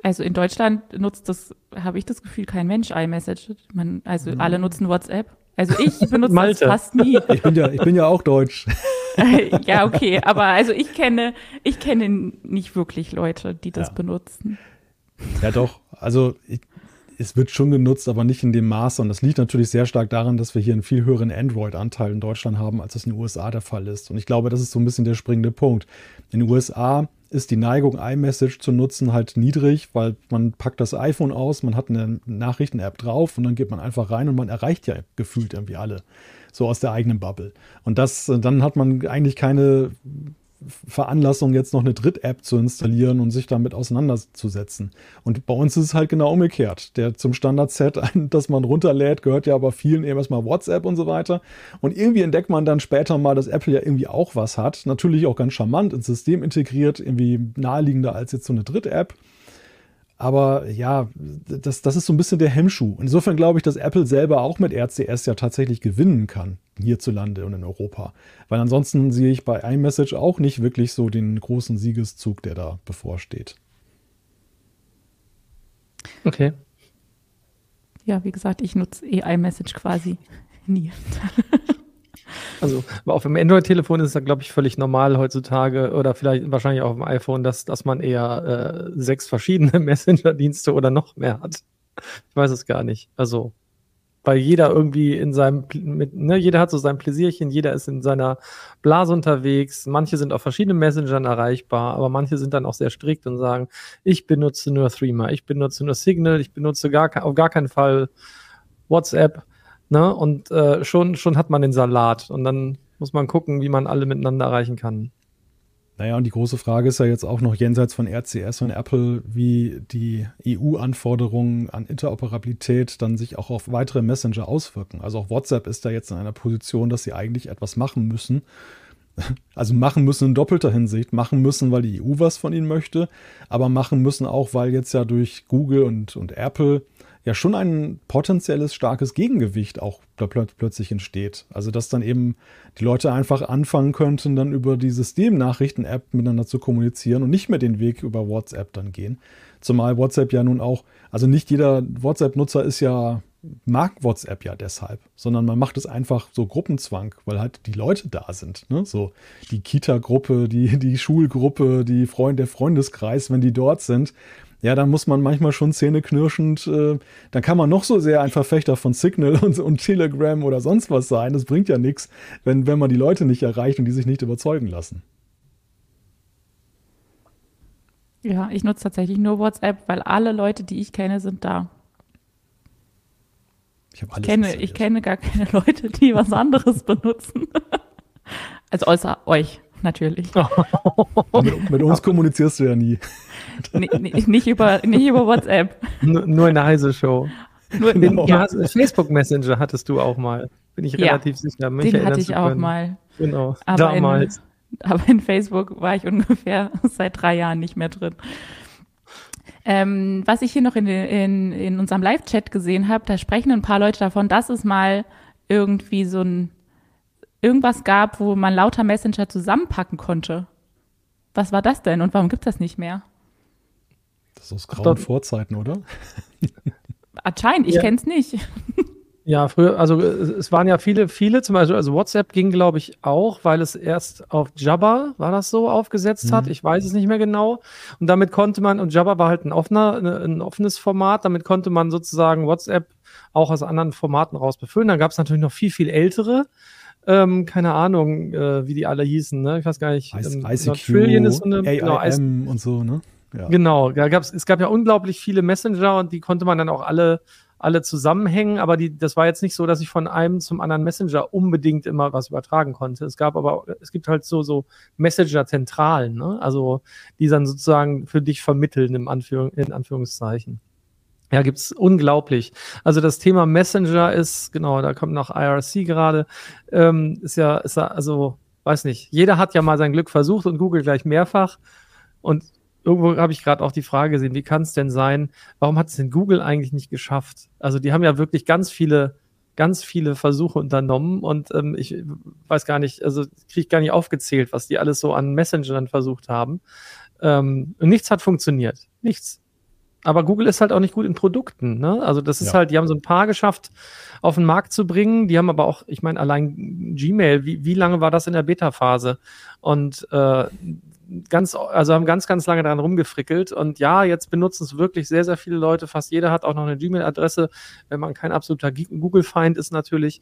Also in Deutschland nutzt das, habe ich das Gefühl, kein Mensch iMessage. Man, also alle nutzen WhatsApp. Also ich benutze das fast nie. Ich bin ja, ich bin ja auch deutsch. ja, okay, aber also ich kenne, ich kenne nicht wirklich Leute, die das Ja. benutzen. Ja, doch. Also ich, es wird schon genutzt, aber nicht in dem Maße. Und das liegt natürlich sehr stark daran, dass wir hier einen viel höheren Android-Anteil in Deutschland haben, als es in den USA der Fall ist. Und ich glaube, das ist so ein bisschen der springende Punkt. In den USA ist die Neigung, iMessage zu nutzen, halt niedrig, weil man packt das iPhone aus, man hat eine Nachrichten-App drauf und dann geht man einfach rein und man erreicht ja gefühlt irgendwie alle. So aus der eigenen Bubble. Und das, dann hat man eigentlich keine Veranlassung, jetzt noch eine Dritt-App zu installieren und sich damit auseinanderzusetzen. Und bei uns ist es halt genau umgekehrt. Der zum Standard-Set, das man runterlädt, gehört ja aber vielen eben erstmal WhatsApp und so weiter. Und irgendwie entdeckt man dann später mal, dass Apple ja irgendwie auch was hat. Natürlich auch ganz charmant ins System integriert, irgendwie naheliegender als jetzt so eine Dritt-App. Aber ja, das, das ist so ein bisschen der Hemmschuh. Insofern glaube ich, dass Apple selber auch mit RCS ja tatsächlich gewinnen kann, hierzulande und in Europa. Weil ansonsten sehe ich bei iMessage auch nicht wirklich so den großen Siegeszug, der da bevorsteht. Okay. Ja, wie gesagt, ich nutze eh iMessage quasi nie. Also auf dem Android-Telefon ist es glaube ich, völlig normal heutzutage oder vielleicht wahrscheinlich auch auf dem iPhone, dass, dass man eher äh, sechs verschiedene Messenger-Dienste oder noch mehr hat. Ich weiß es gar nicht. Also, weil jeder irgendwie in seinem, mit, ne, jeder hat so sein Pläsierchen, jeder ist in seiner Blase unterwegs. Manche sind auf verschiedenen Messengern erreichbar, aber manche sind dann auch sehr strikt und sagen, ich benutze nur Threema, ich benutze nur Signal, ich benutze gar, auf gar keinen Fall WhatsApp. Ne? Und äh, schon, schon hat man den Salat. Und dann muss man gucken, wie man alle miteinander erreichen kann. Naja, und die große Frage ist ja jetzt auch noch jenseits von RCS und Apple, wie die EU-Anforderungen an Interoperabilität dann sich auch auf weitere Messenger auswirken. Also auch WhatsApp ist da jetzt in einer Position, dass sie eigentlich etwas machen müssen. Also machen müssen in doppelter Hinsicht. Machen müssen, weil die EU was von ihnen möchte, aber machen müssen auch, weil jetzt ja durch Google und, und Apple ja schon ein potenzielles starkes Gegengewicht auch da plö plötzlich entsteht. Also dass dann eben die Leute einfach anfangen könnten, dann über die Systemnachrichten-App miteinander zu kommunizieren und nicht mehr den Weg über WhatsApp dann gehen. Zumal WhatsApp ja nun auch, also nicht jeder WhatsApp-Nutzer ist ja, mag WhatsApp ja deshalb, sondern man macht es einfach so Gruppenzwang, weil halt die Leute da sind. Ne? So die Kita-Gruppe, die, die Schulgruppe, die Freund, der Freundeskreis, wenn die dort sind, ja, dann muss man manchmal schon zähneknirschend, äh, dann kann man noch so sehr ein Verfechter von Signal und, und Telegram oder sonst was sein. Das bringt ja nichts, wenn, wenn man die Leute nicht erreicht und die sich nicht überzeugen lassen. Ja, ich nutze tatsächlich nur WhatsApp, weil alle Leute, die ich kenne, sind da. Ich, ich kenne, ich kenne gar keine Leute, die was anderes benutzen. also außer euch natürlich. mit, mit, uns kommunizierst du ja nie. Nicht, über, nicht über WhatsApp. Nur, nur in der Heise-Show. Nur in den ja. Facebook Messenger hattest du auch mal, bin ich relativ ja, sicher. Mich den hatte ich auch mal. Genau, aber damals. In, aber in Facebook war ich ungefähr seit drei Jahren nicht mehr drin. Ähm, was ich hier noch in, in, in unserem Live-Chat gesehen habe, da sprechen ein paar Leute davon, dass es mal irgendwie so ein irgendwas gab, wo man lauter Messenger zusammenpacken konnte. Was war das denn und warum gibt es das nicht mehr? Das ist aus grauen Vorzeiten, oder? Anscheinend, ich ja. kenne es nicht. Ja, früher, also es waren ja viele, viele, zum Beispiel, also WhatsApp ging, glaube ich, auch, weil es erst auf Jabba, war das so, aufgesetzt mhm. hat. Ich weiß es nicht mehr genau. Und damit konnte man, und Jabba war halt ein offener, ein offenes Format, damit konnte man sozusagen WhatsApp auch aus anderen Formaten raus befüllen. Dann gab es natürlich noch viel, viel ältere. Ähm, keine Ahnung, äh, wie die alle hießen, ne? Ich weiß gar nicht. Ähm, ICQ, Trillion ist so eine, genau, AIM und so, ne? Genau, da gab's, es gab ja unglaublich viele Messenger und die konnte man dann auch alle, alle zusammenhängen, aber die, das war jetzt nicht so, dass ich von einem zum anderen Messenger unbedingt immer was übertragen konnte. Es gab aber, es gibt halt so, so Messenger-Zentralen, ne? Also, die dann sozusagen für dich vermitteln, im Anführung, in Anführungszeichen. Ja, gibt's unglaublich. Also das Thema Messenger ist, genau, da kommt noch IRC gerade, ähm, ist ja, ist ja, also, weiß nicht, jeder hat ja mal sein Glück versucht und Google gleich mehrfach. Und irgendwo habe ich gerade auch die Frage gesehen, wie kann es denn sein, warum hat es denn Google eigentlich nicht geschafft? Also die haben ja wirklich ganz viele, ganz viele Versuche unternommen und ähm, ich weiß gar nicht, also kriege gar nicht aufgezählt, was die alles so an Messengern versucht haben. Ähm, und nichts hat funktioniert. Nichts. Aber Google ist halt auch nicht gut in Produkten. Ne? Also das ist ja. halt, die haben so ein paar geschafft, auf den Markt zu bringen. Die haben aber auch, ich meine, allein Gmail, wie, wie lange war das in der Beta-Phase? Und äh, ganz, also haben ganz, ganz lange daran rumgefrickelt. Und ja, jetzt benutzen es wirklich sehr, sehr viele Leute. Fast jeder hat auch noch eine Gmail-Adresse, wenn man kein absoluter Google-Feind ist natürlich.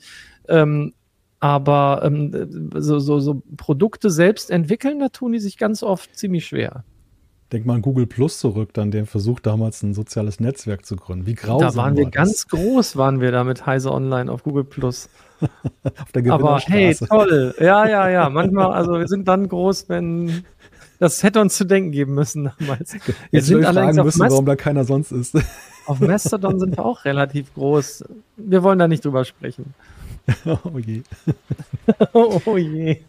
Ähm, aber ähm, so, so, so Produkte selbst entwickeln, da tun die sich ganz oft ziemlich schwer. Denk mal an Google Plus zurück, dann der Versuch damals ein soziales Netzwerk zu gründen. Wie grausam Da waren wir war ganz groß, waren wir da mit Heise Online auf Google Plus. auf der Aber hey, toll. Ja, ja, ja. Manchmal, also wir sind dann groß, wenn das hätte uns zu denken geben müssen damals. Wir Jetzt sind allerdings fragen müssen, Mast warum da keiner sonst ist. Auf Mastodon sind wir auch relativ groß. Wir wollen da nicht drüber sprechen. oh je. oh je.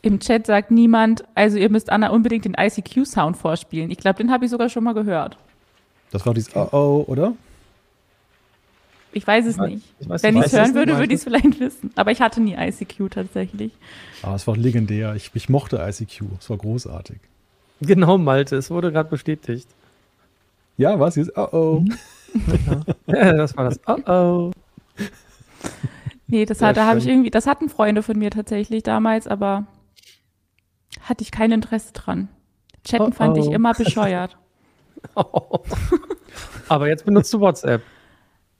Im Chat sagt niemand, also ihr müsst Anna unbedingt den ICQ-Sound vorspielen. Ich glaube, den habe ich sogar schon mal gehört. Das war dieses Oh oh, oder? Ich weiß es nicht. Ich weiß, Wenn ich es hören würde, würde ich es vielleicht wissen. Aber ich hatte nie ICQ tatsächlich. Ah, es war legendär. Ich, ich mochte ICQ. Es war großartig. Genau, Malte. Es wurde gerade bestätigt. Ja, was? Jetzt, oh oh. ja, das war das Oh oh. Nee, das, hat, da habe ich irgendwie, das hatten Freunde von mir tatsächlich damals, aber hatte ich kein Interesse dran. Chatten oh, fand ich immer bescheuert. oh. Aber jetzt benutzt du WhatsApp.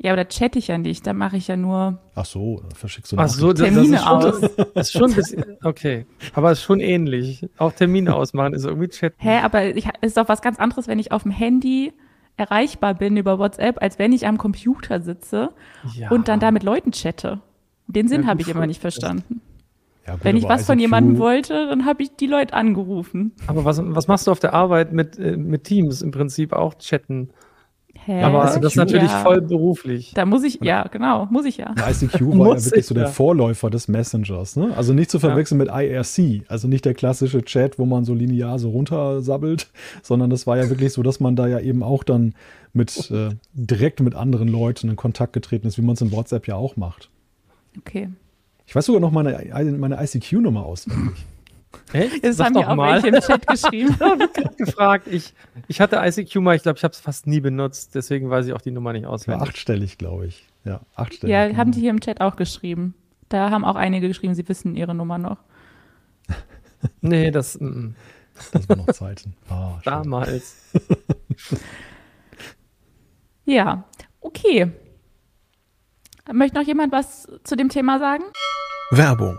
Ja, aber da chatte ich ja nicht, da mache ich ja nur. Ach so, verschickst du Ach so, Termine das aus. Schon, das ist schon ein bisschen, okay, aber es ist schon ähnlich. Auch Termine ausmachen ist irgendwie chatten. Hä, aber es ist doch was ganz anderes, wenn ich auf dem Handy erreichbar bin über WhatsApp, als wenn ich am Computer sitze ja. und dann da mit Leuten chatte. Den Sinn ja, habe ich immer nicht verstanden. Ja, gut, Wenn ich was von jemandem wollte, dann habe ich die Leute angerufen. Aber was, was machst du auf der Arbeit mit, äh, mit Teams im Prinzip auch chatten? Hä? Aber also das ist natürlich Ja. voll beruflich. Da muss ich, ja, genau, muss ich ja. Der ICQ war ja wirklich ich, so der ja. Vorläufer des Messengers. Ne? Also nicht zu verwechseln mit IRC. Also nicht der klassische Chat, wo man so linear so runtersabbelt, sondern das war ja wirklich so, dass man da ja eben auch dann mit äh, direkt mit anderen Leuten in Kontakt getreten ist, wie man es in WhatsApp ja auch macht. Okay. Ich weiß sogar noch meine, meine ICQ-Nummer auswendig. Echt? Das Sag haben doch wir auch mal. welche im Chat geschrieben. gefragt. Ich, ich hatte ICQ mal, ich glaube, ich habe es fast nie benutzt, deswegen weiß ich auch die Nummer nicht War auswendig. achtstellig, glaube ich. Ja, achtstellig. ja, genau. haben die hier im Chat auch geschrieben. Da haben auch einige geschrieben, sie wissen ihre Nummer noch. Nee, das mm, Das waren noch Zeiten. Ah, schön. damals. Ja, okay. Möchte noch jemand was zu dem Thema sagen? Werbung.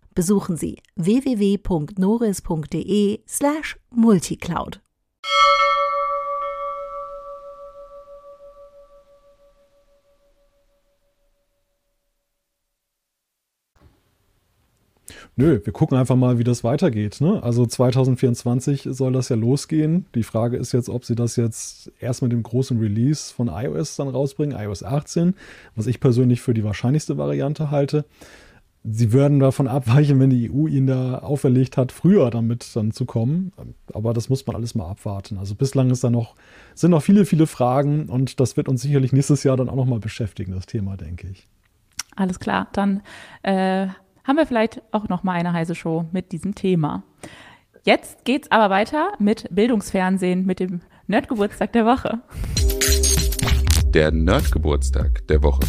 Besuchen Sie www.noris.de slash multicloud. Nö, wir gucken einfach mal, wie das weitergeht. Ne? Also 2024 soll das ja losgehen. Die Frage ist jetzt, ob sie das jetzt erst mit dem großen Release von iOS dann rausbringen, iOS 18, was ich persönlich für die wahrscheinlichste Variante halte. Sie würden davon abweichen, wenn die EU ihnen da auferlegt hat, früher damit dann zu kommen. Aber das muss man alles mal abwarten. Also bislang ist da noch, sind noch viele, viele Fragen und das wird uns sicherlich nächstes Jahr dann auch nochmal beschäftigen, das Thema, denke ich. Alles klar, dann äh, haben wir vielleicht auch noch mal eine heiße Show mit diesem Thema. Jetzt geht's aber weiter mit Bildungsfernsehen, mit dem Nerdgeburtstag der Woche. Der Nerdgeburtstag der Woche.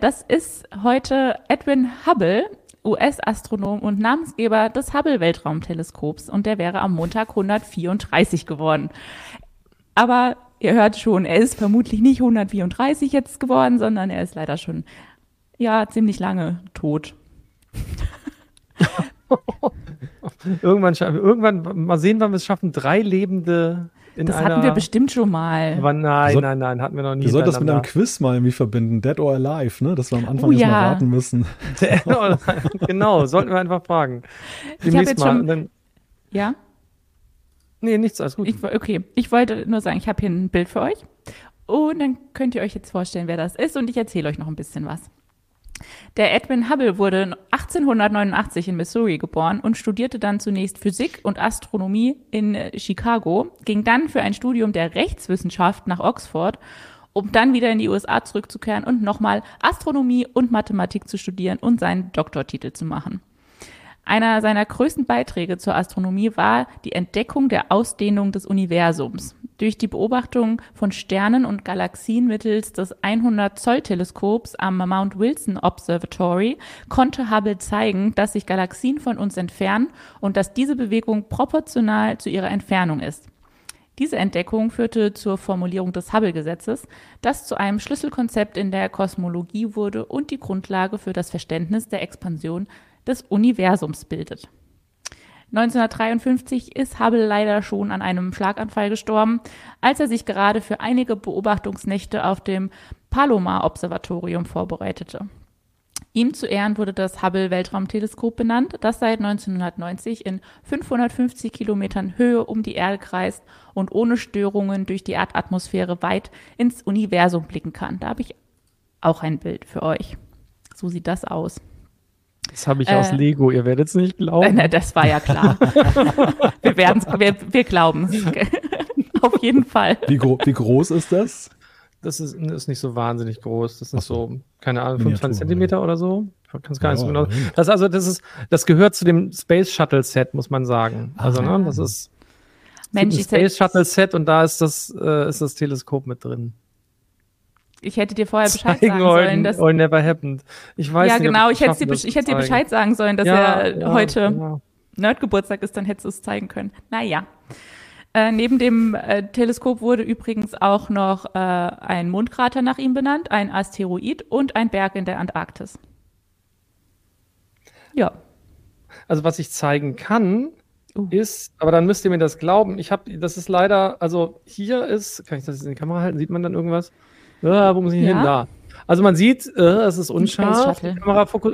Das ist heute Edwin Hubble, US-Astronom und Namensgeber des Hubble-Weltraumteleskops und der wäre am Montag 134 geworden. Aber ihr hört schon, er ist vermutlich nicht 134 jetzt geworden, sondern er ist leider schon ja ziemlich lange tot. Irgendwann, irgendwann mal sehen, wann wir es schaffen, drei Lebende Das einer. hatten wir bestimmt schon mal. Aber nein, Soll- nein, nein, hatten wir noch nie. Du solltest das mit einem. Quiz mal irgendwie verbinden, Dead or Alive, ne? dass wir am Anfang Oh ja. warten müssen. genau, sollten wir einfach fragen. Ich habe Demnächst jetzt mal. schon- Dann, Ja, nee, nichts, alles gut. ich, okay. Ich wollte nur sagen, ich habe hier ein Bild für euch. Und dann könnt ihr euch jetzt vorstellen, wer das ist. Und ich erzähle euch noch ein bisschen was. Der Edwin Hubble wurde 1889 in Missouri geboren und studierte dann zunächst Physik und Astronomie in äh, Chicago, ging dann für ein Studium der Rechtswissenschaft nach Oxford, um dann wieder in die USA zurückzukehren und nochmal Astronomie und Mathematik zu studieren und seinen Doktortitel zu machen. Einer seiner größten Beiträge zur Astronomie war die Entdeckung der Ausdehnung des Universums. Durch die Beobachtung von Sternen und Galaxien mittels des 100-Zoll-Teleskops am Mount Wilson Observatory konnte Hubble zeigen, dass sich Galaxien von uns entfernen und dass diese Bewegung proportional zu ihrer Entfernung ist. Diese Entdeckung führte zur Formulierung des Hubble-Gesetzes, das zu einem Schlüsselkonzept in der Kosmologie wurde und die Grundlage für das Verständnis der Expansion des Universums bildet. 1953 ist Hubble leider schon an einem Schlaganfall gestorben, als er sich gerade für einige Beobachtungsnächte auf dem Palomar-Observatorium vorbereitete. Ihm zu Ehren wurde das Hubble-Weltraumteleskop benannt, das seit 1990 in 550 Kilometern Höhe um die Erde kreist und ohne Störungen durch die Erdatmosphäre weit ins Universum blicken kann. Da habe ich auch ein Bild für euch. So sieht das aus. Das habe ich aus Äh, Lego, ihr werdet es nicht glauben. Na, das war ja klar. wir werden's, wir, wir glauben es. Auf jeden Fall. Wie, gro wie groß ist das? Das ist, ist nicht so wahnsinnig groß. Das sind so. keine Ahnung, Miniatur, 25 Zentimeter oder so. Ich kann es gar nicht so genau. Das also, das ist, das gehört zu dem Space Shuttle Set, muss man sagen. Also, Ah. ne, das ist Mensch, ein Space Shuttle Set und da ist das, äh, ist das Teleskop mit drin. Ich hätte dir vorher Bescheid sagen sollen, dass. or never happened. Ich weiß Ja, nicht, genau, ich hätte, dir, ich hätte dir. Bescheid sagen sollen, dass Ja, er ja, heute ja. Nerdgeburtstag ist, dann hättest du es zeigen können. Naja. Äh, neben dem äh, Teleskop wurde übrigens auch noch äh, ein Mondkrater nach ihm benannt, ein Asteroid und ein Berg in der Antarktis. Ja. Also was ich zeigen kann, Uh. ist, aber dann müsst ihr mir das glauben. Ich habe, das ist leider, also hier ist, kann ich das in die Kamera halten? Sieht man dann irgendwas? Ja, wo muss ich Ja. hin? Da. Also man sieht, äh, es ist unscharf.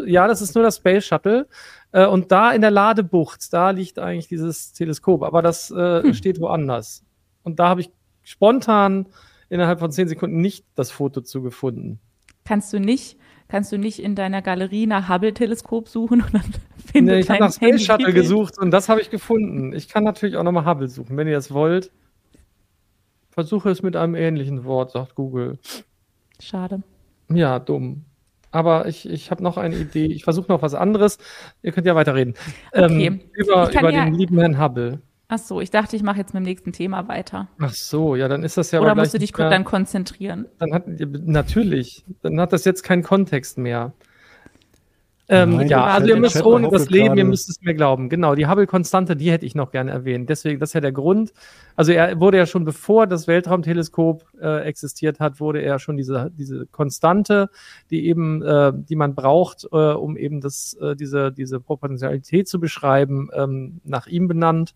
Ja, das ist nur das Space Shuttle. Äh, und da in der Ladebucht, da liegt eigentlich dieses Teleskop, aber das äh, Hm. steht woanders. Und da habe ich spontan innerhalb von zehn Sekunden nicht das Foto zu gefunden. Kannst du nicht, kannst du nicht in deiner Galerie nach Hubble-Teleskop suchen und dann findet Nee, ich habe nach Space Shuttle gesucht und das habe ich gefunden. Ich kann natürlich auch nochmal Hubble suchen, wenn ihr das wollt. Versuche es mit einem ähnlichen Wort, sagt Google. Schade. Ja, dumm. Aber ich, ich habe noch eine Idee. Ich versuche noch was anderes. Ihr könnt ja weiterreden. Okay. Ähm, über über ja- den lieben Herrn Hubble. Ach so, ich dachte, ich mache jetzt mit dem nächsten Thema weiter. Ach so, ja, dann ist das ja Oder musst du dich mehr- dann konzentrieren? Dann hat natürlich, dann hat das jetzt keinen Kontext mehr. Ähm, Nein, ja, also ihr müsst ohne das leben, ihr gerade- müsst es mir glauben. Genau, die Hubble-Konstante, die hätte ich noch gerne erwähnt. Deswegen, das ist ja der Grund. Also er wurde ja schon bevor das Weltraumteleskop äh, existiert hat, wurde er schon diese, diese Konstante, die eben, äh, die man braucht, äh, um eben das, äh, diese, diese Proportionalität zu beschreiben, ähm, nach ihm benannt.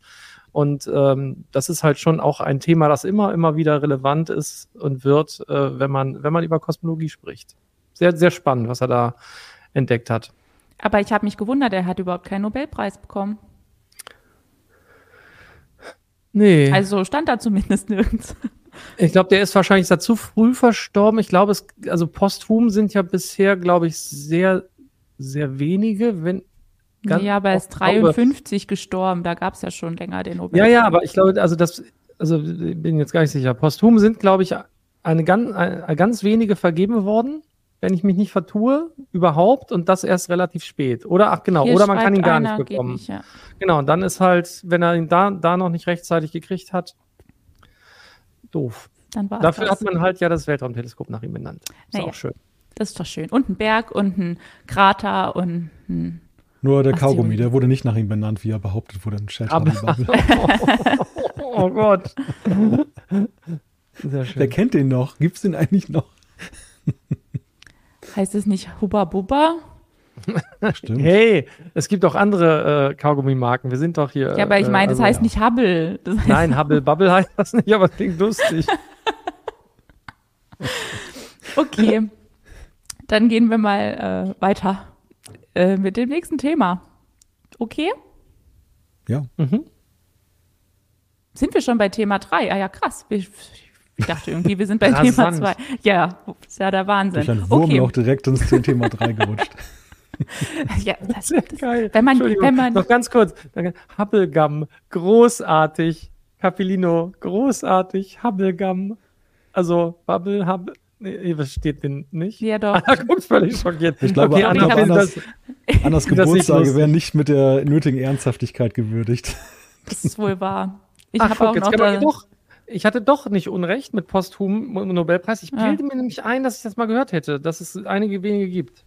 Und ähm, das ist halt schon auch ein Thema, das immer, immer wieder relevant ist und wird, äh, wenn man, wenn man über Kosmologie spricht. Sehr, sehr spannend, was er da entdeckt hat. Aber ich habe mich gewundert, er hat überhaupt keinen Nobelpreis bekommen. Nee. Also stand da zumindest nirgends. ich glaube, der ist wahrscheinlich da zu früh verstorben. Ich glaube, es, also posthum sind ja bisher, glaube ich, sehr, sehr wenige, wenn. ganz- ja, aber er ist ich glaube- 53 gestorben. Da gab es ja schon länger den Ja, Nobelpreis. ja, aber ich glaube, also das, also ich bin jetzt gar nicht sicher. Posthum sind, glaube ich, eine ganz, eine, ganz wenige vergeben worden, wenn ich mich nicht vertue, überhaupt, und das erst relativ spät. Oder, ach genau, Hier oder man kann ihn gar einer, nicht bekommen. nicht, ja. Genau, und dann ist halt, wenn er ihn da, da noch nicht rechtzeitig gekriegt hat, doof. Dann war Dafür hat man halt ja das Weltraumteleskop nach ihm benannt. Ist Naja. auch schön. Das ist doch schön. Und ein Berg und ein Krater und ein. Nur der Asteroid. Kaugummi, der wurde nicht nach ihm benannt, wie er behauptet wurde im Chat. Oh Gott. Sehr schön. Wer kennt den noch? Gibt's den eigentlich noch? Heißt es nicht Hubba Bubba? Stimmt. Hey, es gibt auch andere äh, Kaugummimarken. Wir sind doch hier. Ja, aber ich äh, meine, das also- heißt nicht Hubble. Das heißt, Nein, Hubble Bubble heißt das nicht, aber es klingt lustig. Okay. Dann gehen wir mal äh, weiter äh, mit dem nächsten Thema. Okay? Ja. Mhm. Sind wir schon bei Thema 3? Ah ja, krass. Ich, ich dachte irgendwie, wir sind bei Thema Rasant. 2. Ja, ist ja der Wahnsinn. Durch einen Wurm okay. noch direkt ins Thema 3 gerutscht. Ja, das, das, geil. wenn man, Entschuldigung, wenn man, noch ganz kurz. Hubblegum, großartig. Capellino, großartig. Hubblegum. Also, Bubble, Hubble. Nee, ihr versteht den nicht. ja doch. Ah, guckt völlig schockiert. Ich glaube, okay, ich Anna, das- Annas, Annas das nicht Geburtstage werden nicht mit der nötigen Ernsthaftigkeit gewürdigt. Das ist wohl wahr. Ich habe guck, auch jetzt noch kann man da, doch. Ich hatte doch nicht Unrecht mit posthum Nobelpreis. Ich Ja. bilde mir nämlich ein, dass ich das mal gehört hätte, dass es einige wenige gibt.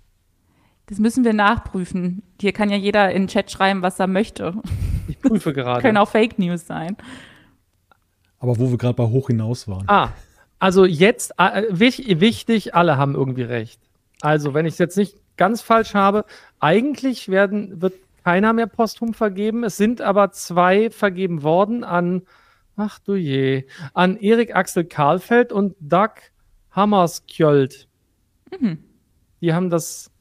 das müssen wir nachprüfen. Hier kann ja jeder in den Chat schreiben, was er möchte. Ich prüfe gerade. Können auch Fake News sein. Aber wo wir gerade bei hoch hinaus waren. Ah, also jetzt, äh, wich- wichtig, alle haben irgendwie recht. Also, wenn ich es jetzt nicht ganz falsch habe, eigentlich werden, wird keiner mehr posthum vergeben. Es sind aber zwei vergeben worden an, ach du je, an Erik Axel Karlfeld und Doug Hammarskjöld. Mhm. Die haben das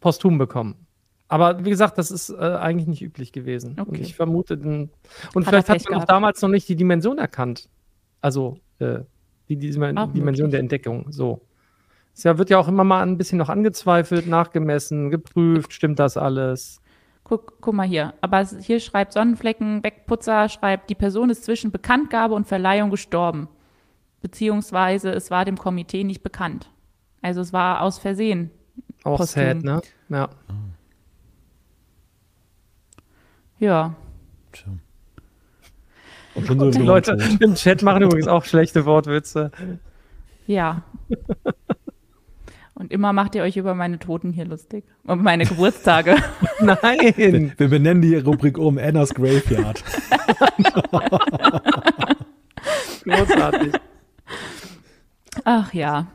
posthum bekommen. Aber wie gesagt, das ist äh, eigentlich nicht üblich gewesen. Und Okay. ich vermute, den, und Hat vielleicht hat man auch damals noch nicht die Dimension erkannt. Also äh, die, die Auch Dimension möglich. der Entdeckung. So. Es ja, wird ja auch immer mal ein bisschen noch angezweifelt, nachgemessen, geprüft, stimmt das alles? Guck, guck mal hier. Aber hier schreibt Sonnenflecken, Wegputzer, schreibt, die Person ist zwischen Bekanntgabe und Verleihung gestorben. Beziehungsweise es war dem Komitee nicht bekannt. Also es war aus Versehen. Auch Posthum. sad, ne? Ja. Ja. Tja. Und Die Leute im Chat machen übrigens auch schlechte Wortwitze. Ja. Und immer macht ihr euch über meine Toten hier lustig. Und meine Geburtstage. Nein. Wir, wir benennen die Rubrik um Annas Graveyard. Großartig. Ach ja.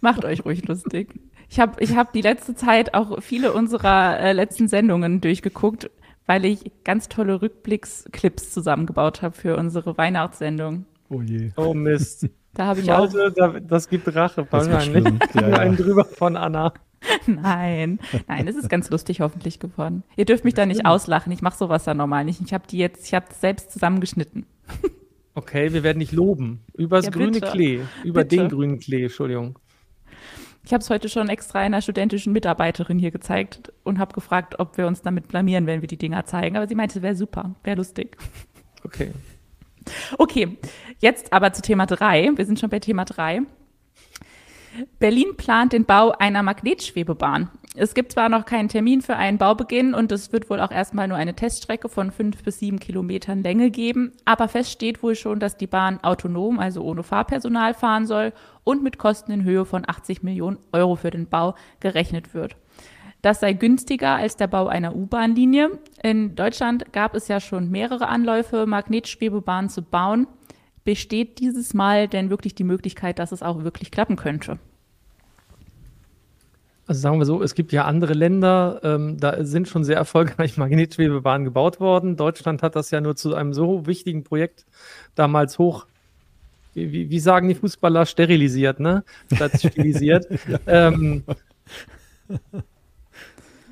Macht euch ruhig lustig. Ich habe ich hab die letzte Zeit auch viele unserer äh, letzten Sendungen durchgeguckt, weil ich ganz tolle Rückblicksclips zusammengebaut habe für unsere Weihnachtssendung. Oh je. Oh Mist. Da habe ich auch. Scheiße, da, das gibt Rache wahrscheinlich. Ja, ja. Einen drüber von Anna. Nein, nein, es ist ganz lustig hoffentlich geworden. Ihr dürft mich da nicht auslachen. Ich mache sowas da normal nicht. Ich habe die jetzt, ich habe selbst zusammengeschnitten. Okay, wir werden dich loben. Übers Ja, grüne. Klee. Über Bitte. den grünen Klee, Entschuldigung. Ich habe es heute schon extra einer studentischen Mitarbeiterin hier gezeigt und habe gefragt, ob wir uns damit blamieren, wenn wir die Dinger zeigen. Aber sie meinte, wäre super, wäre lustig. Okay. Okay, jetzt aber zu Thema 3. Wir sind schon bei Thema 3. Berlin plant den Bau einer Magnetschwebebahn. Es gibt zwar noch keinen Termin für einen Baubeginn und es wird wohl auch erstmal nur eine Teststrecke von fünf bis sieben Kilometern Länge geben, aber fest steht wohl schon, dass die Bahn autonom, also ohne Fahrpersonal fahren soll und mit Kosten in Höhe von 80 Millionen Euro für den Bau gerechnet wird. Das sei günstiger als der Bau einer U-Bahn-Linie. In Deutschland gab es ja schon mehrere Anläufe, Magnetschwebebahnen zu bauen. Besteht dieses Mal denn wirklich die Möglichkeit, dass es auch wirklich klappen könnte? Also sagen wir so, es gibt ja andere Länder, ähm, da sind schon sehr erfolgreich Magnetschwebebahnen gebaut worden. Deutschland hat das ja nur zu einem so wichtigen Projekt damals hoch, wie, wie- sagen die Fußballer, sterilisiert, ne? Statt stilisiert. ähm,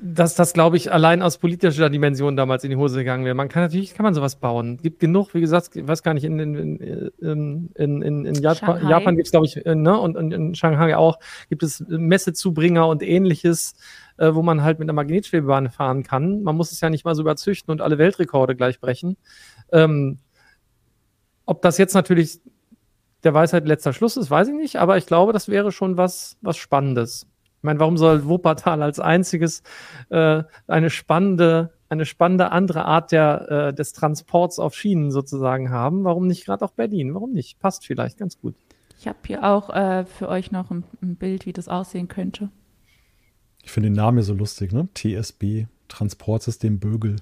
dass das, glaube ich, allein aus politischer Dimension damals in die Hose gegangen wäre. Man kann natürlich, kann man sowas bauen. Gibt genug, wie gesagt, ich weiß gar nicht, in, in, in, in, in, in Japan. Japan gibt es, glaube ich, äh, ne, und, und in Shanghai auch, gibt es Messezubringer und ähnliches, äh, wo man halt mit einer Magnetschwebebahn fahren kann. Man muss es ja nicht mal so überzüchten und alle Weltrekorde gleich brechen. Ähm, ob das jetzt natürlich der Weisheit letzter Schluss ist, weiß ich nicht, aber ich glaube, das wäre schon was, was Spannendes. Ich meine, warum soll Wuppertal als einziges äh, eine spannende, eine spannende andere Art der, äh, des Transports auf Schienen sozusagen haben? Warum nicht gerade auch Berlin? Warum nicht? Passt vielleicht ganz gut. Ich habe hier auch äh, für euch noch ein, ein Bild, wie das aussehen könnte. Ich finde den Namen ja so lustig, ne? TSB, Transportsystem Bögel.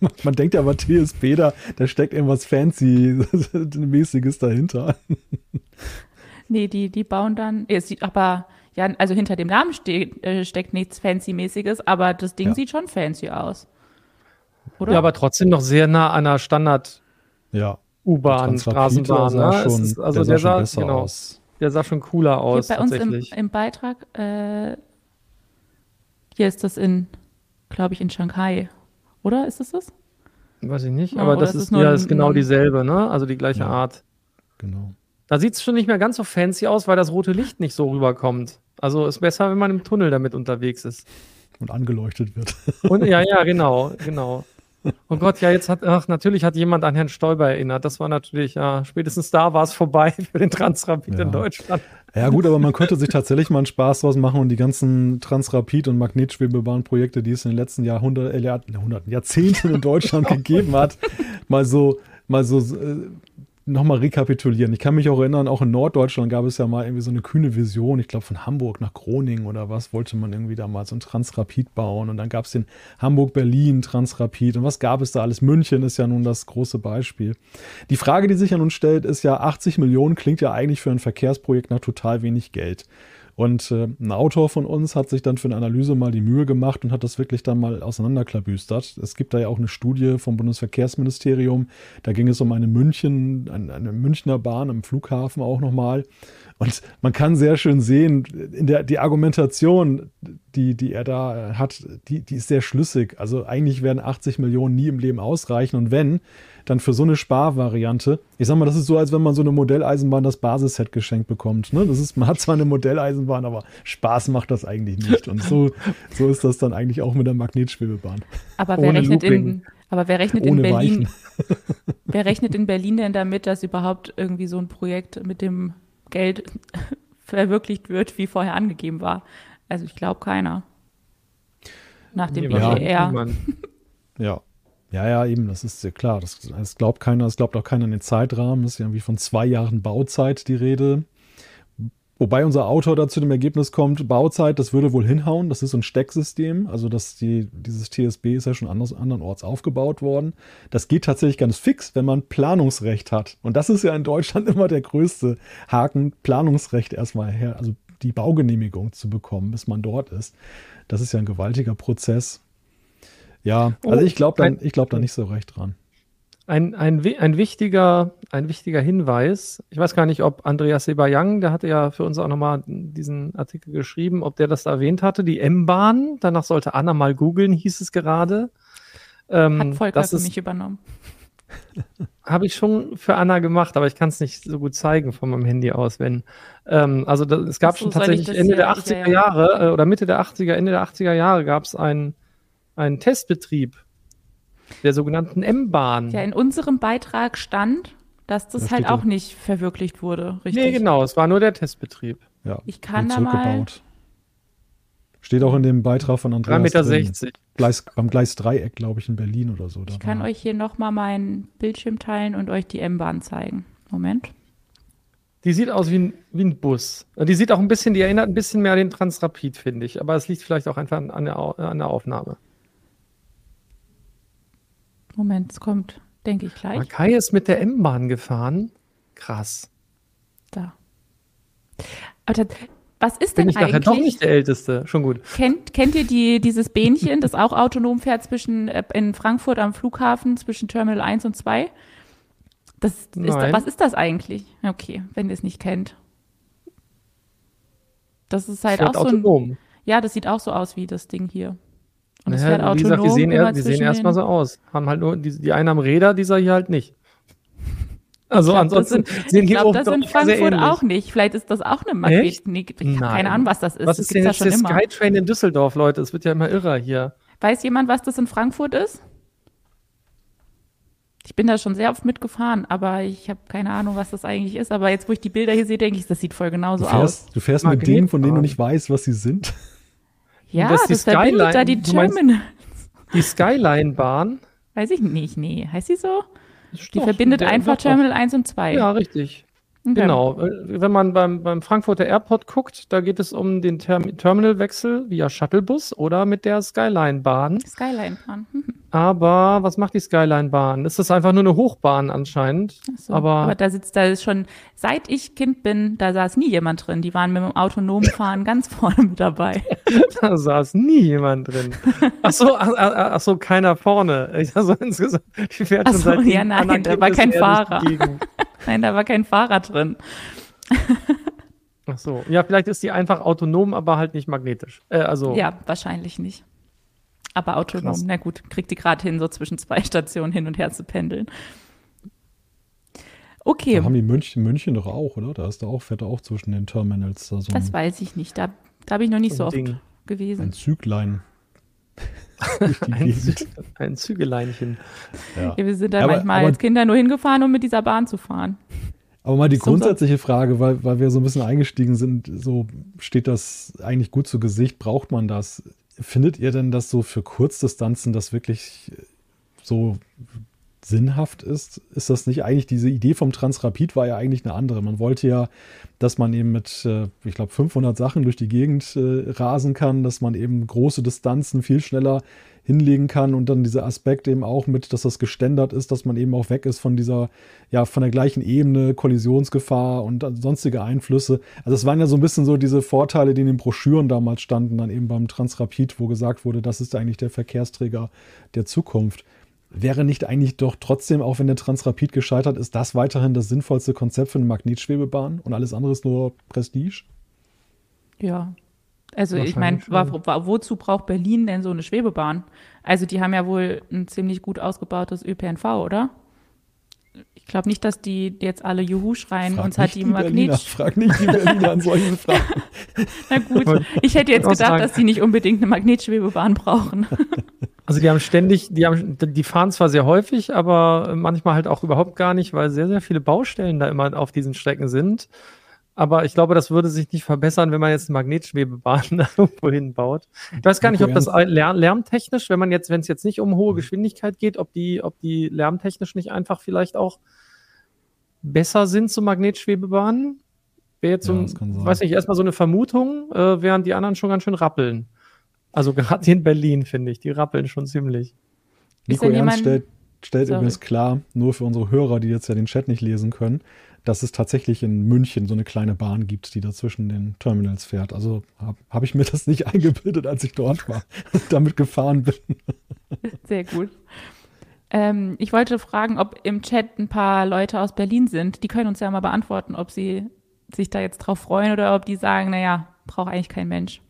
Man denkt ja aber TSB, da, da steckt irgendwas Fancy-mäßiges dahinter. Nee, die, die bauen dann, aber, ja, also hinter dem Namen steht, äh, steckt nichts Fancy-mäßiges, aber das Ding Ja. sieht schon fancy aus. Oder? Ja, aber trotzdem noch sehr nah an einer Standard Ja. U-Bahn, Straßenbahn. sah Ne? Schon, ist, also der der sah schon sah, besser genau, aus. der sah schon cooler Hier aus bei uns im, im Beitrag, äh, hier ist das in, glaube ich, in Shanghai. Oder ist es das? Weiß ich nicht, Ja, aber oder das ist ist, nur ja ist genau dieselbe, ne? Also die gleiche Ja. Art. Genau. Da sieht es schon nicht mehr ganz so fancy aus, weil das rote Licht nicht so rüberkommt. Also ist besser, wenn man im Tunnel damit unterwegs ist. Und angeleuchtet wird. Und ja, ja, genau, genau. Oh Gott, ja, jetzt hat, ach, natürlich hat jemand an Herrn Stoiber erinnert. Das war natürlich, ja, spätestens da war es vorbei für den Transrapid Ja. in Deutschland. Ja gut, aber man könnte sich tatsächlich mal einen Spaß draus machen und die ganzen Transrapid- und Magnetschwebebahnprojekte, die es in den letzten Jahrhundert, äh, Jahr, Jahrhunderten, Jahrzehnten in Deutschland gegeben hat, mal so, mal so äh, nochmal rekapitulieren. Ich kann mich auch erinnern, auch in Norddeutschland gab es ja mal irgendwie so eine kühne Vision, ich glaube von Hamburg nach Groningen oder was, wollte man irgendwie da mal so ein Transrapid bauen und dann gab es den Hamburg-Berlin Transrapid und was gab es da alles? München ist ja nun das große Beispiel. Die Frage, die sich an uns stellt, ist ja, 80 Millionen klingt ja eigentlich für ein Verkehrsprojekt nach total wenig Geld. Und äh, ein Autor von uns hat sich dann für eine Analyse mal die Mühe gemacht und hat das wirklich dann mal auseinanderklabüstert. Es gibt da ja auch eine Studie vom Bundesverkehrsministerium. Da ging es um eine München, eine, Münchner Bahn am Flughafen auch nochmal. Und man kann sehr schön sehen, in der, die Argumentation, die, die er da hat, die, die ist sehr schlüssig. Also eigentlich werden 80 Millionen nie im Leben ausreichen. Und wenn, dann für so eine Sparvariante. Ich sag mal, das ist so, als wenn man so eine Modelleisenbahn das Basisset geschenkt bekommt. Ne? Das ist, man hat zwar eine Modelleisenbahn, aber Spaß macht das eigentlich nicht. Und so, so ist das dann eigentlich auch mit der Magnetschwebebahn. Aber wer Ohne rechnet in, Looping. aber wer rechnet in Berlin, wer rechnet in Berlin denn damit, dass überhaupt irgendwie so ein Projekt mit dem Geld verwirklicht wird, wie vorher angegeben war? Also ich glaube keiner. Nach dem BER. Ja. Ja, ja, eben, das ist ja klar. Das, das glaubt keiner, das glaubt auch keiner an den Zeitrahmen. Das ist ja irgendwie von zwei Jahren Bauzeit die Rede. Wobei unser Autor da zu dem Ergebnis kommt, Bauzeit, das würde wohl hinhauen. Das ist so ein Stecksystem. Also das die, dieses TSB ist ja schon anders, andernorts aufgebaut worden. Das geht tatsächlich ganz fix, wenn man Planungsrecht hat. Und das ist ja in Deutschland immer der größte Haken, Planungsrecht erstmal her, also die Baugenehmigung zu bekommen, bis man dort ist. Das ist ja ein gewaltiger Prozess. Ja, also Oh, ich glaube da, glaub da nicht so recht dran. Ein, ein, ein, wichtiger, ein wichtiger Hinweis, ich weiß gar nicht, ob Andreas Sebayang, der hatte ja für uns auch nochmal diesen Artikel geschrieben, ob der das da erwähnt hatte, die M-Bahn, danach sollte Anna mal googeln, hieß es gerade. Ähm, Hat Volker das für ist- mich übernommen. Habe ich schon für Anna gemacht, aber ich kann es nicht so gut zeigen von meinem Handy aus, wenn. Ähm, also da, es gab so, schon tatsächlich das Ende der ja, 80er ja. Jahre äh, oder Mitte der 80er, Ende der 80er Jahre gab es einen, einen Testbetrieb der sogenannten M-Bahn. Ja, in unserem Beitrag stand, dass das Da halt auch da- nicht verwirklicht wurde, richtig? nee, genau, es war nur der Testbetrieb. Ja, Ich kann da mal- zurückgebaut. Steht auch in dem Beitrag von 3,60 Andreas Meter. drin. Gleis, beim Gleisdreieck, glaube ich, in Berlin oder so. da Ich kann war- euch hier nochmal meinen Bildschirm teilen und euch die M-Bahn zeigen. Moment. Die sieht aus wie ein, wie ein Bus. Die sieht auch ein bisschen, die erinnert ein bisschen mehr an den Transrapid, finde ich. Aber es liegt vielleicht auch einfach an, an, der, an der Aufnahme. Moment, es kommt, denke ich gleich. Makai ist mit der M-Bahn gefahren. Krass. Da. Aber das, was ist Bin denn ich eigentlich? doch nicht der Älteste. Schon gut. Kennt, kennt ihr die, dieses Bähnchen, das auch autonom fährt zwischen äh, in Frankfurt am Flughafen zwischen Terminal 1 und 2? Das ist, Nein. was ist das eigentlich? Okay, wenn ihr es nicht kennt. Das ist halt Fährt auch so ein, autonom. Ja, das sieht auch so aus wie das Ding hier. Und es Naja, fährt wie autonom. gesagt, die sehen, er, die sehen erstmal so aus. Haben halt nur, die, die einen haben Räder, dieser hier halt nicht. Also Ich glaub, ansonsten das sind, sehen ich die glaube, oben das doch in sehr Frankfurt ähnlich. auch nicht. Vielleicht ist das auch eine Magnet. Nee, ich habe keine Ahnung, was das ist. Was das ist denn jetzt ja der immer. Skytrain in Düsseldorf, Leute? Es wird ja immer irrer hier. Weiß jemand, was das in Frankfurt ist? Ich bin da schon sehr oft mitgefahren, aber ich habe keine Ahnung, was das eigentlich ist. Aber jetzt, wo ich die Bilder hier sehe, denke ich, das sieht voll genauso Du aus. fährst, du fährst mit Magnetbahn. Dingen, von denen du nicht weißt, was sie sind. Ja, Das das, ist die Skyline. da die Du meinst- Terminal. Die Skyline-Bahn. Weiß ich nicht, nee. Heißt die so? Die Doch, verbindet einfach doch. Terminal 1 und 2. Ja, richtig. Okay. Genau. Äh, Wenn man beim, beim Frankfurter Airport guckt, da geht es um den Term Terminalwechsel via Shuttlebus oder mit der Skyline-Bahn. Skyline-Bahn. Aber was macht die Skyline-Bahn? Ist das einfach nur eine Hochbahn anscheinend? So. Aber, aber da sitzt, da ist schon, seit ich Kind bin, da saß nie jemand drin. Die waren mit dem autonomen Fahren ganz vorne mit dabei. da saß nie jemand drin. Ach so, ach, ach, ach so, keiner vorne. Also insgesamt, die fährt Ach schon so, seit ja, nein, da war kein er Fahrer. Nein, da war kein Fahrer drin. Ach so, ja, vielleicht ist die einfach autonom, aber halt nicht magnetisch. Äh, also, Ja, wahrscheinlich nicht. Aber autonom, Krass. na gut, kriegt die gerade hin, so zwischen zwei Stationen hin und her zu pendeln. Okay, Da haben die München, München doch auch, oder? Da ist da auch, fährt da auch zwischen den Terminals da so das ein, weiß ich nicht. Da, da habe ich noch nicht so ein oft Ding. gewesen. ein Züglein. ein, Gegend. Zü ein Zügeleinchen. Ja. Ja, wir sind da Aber- manchmal aber- als Kinder nur hingefahren, um mit dieser Bahn zu fahren. Aber mal die grundsätzliche Frage, weil, weil wir so ein bisschen eingestiegen sind, so steht das eigentlich gut zu Gesicht, braucht man das? Findet ihr denn, dass so für Kurzdistanzen das wirklich so sinnhaft ist? Ist das nicht eigentlich, diese Idee vom Transrapid war ja eigentlich eine andere. Man wollte ja, dass man eben mit, äh, ich glaube, 500 Sachen durch die Gegend äh, rasen kann, dass man eben große Distanzen viel schneller hinlegen kann und dann dieser Aspekt eben auch mit, dass das geständert ist, dass man eben auch weg ist von dieser, ja, von der gleichen Ebene, Kollisionsgefahr und sonstige Einflüsse. Also es waren ja so ein bisschen so diese Vorteile, die in den Broschüren damals standen, dann eben beim Transrapid, wo gesagt wurde, das ist eigentlich der Verkehrsträger der Zukunft. Wäre nicht eigentlich doch trotzdem, auch wenn der Transrapid gescheitert ist, das weiterhin das sinnvollste Konzept für eine Magnetschwebebahn und alles andere ist nur Prestige? Ja. Also ich meine, wozu braucht Berlin denn so eine Schwebebahn? Also die haben ja wohl ein ziemlich gut ausgebautes ÖPNV, oder? Ich glaube nicht, dass die jetzt alle Juhu schreien, Frag uns hat nicht die Berliner, Magnet. frag nicht die Berliner an solchen Fragen. Na gut, ich hätte jetzt gedacht, dass die nicht unbedingt eine Magnetschwebebahn brauchen. Also die haben ständig, die haben, die fahren zwar sehr häufig, aber manchmal halt auch überhaupt gar nicht, weil sehr, sehr viele Baustellen da immer auf diesen Strecken sind. Aber ich glaube, das würde sich nicht verbessern, wenn man jetzt eine Magnetschwebebahn da irgendwo hinbaut. Ich weiß gar nicht, ob das lär lärmtechnisch, wenn man jetzt, wenn es jetzt nicht um hohe Geschwindigkeit geht, ob die, ob die lärmtechnisch nicht einfach vielleicht auch besser sind zu Magnetschwebebahnen. Wäre jetzt so, Ja, ein, das kann sein. weiß nicht, erstmal so eine Vermutung, äh, während die anderen schon ganz schön rappeln. Also gerade in Berlin, finde ich, die rappeln schon ziemlich. Nico Ernst stellt, stellt übrigens klar, nur für unsere Hörer, die jetzt ja den Chat nicht lesen können, dass es tatsächlich in München so eine kleine Bahn gibt, die da zwischen den Terminals fährt. Also habe hab ich mir das nicht eingebildet, als ich dort war damit gefahren bin. Sehr gut. Ähm, ich wollte fragen, ob im Chat ein paar Leute aus Berlin sind. Die können uns ja mal beantworten, ob sie sich da jetzt drauf freuen oder ob die sagen, naja, braucht eigentlich kein Mensch.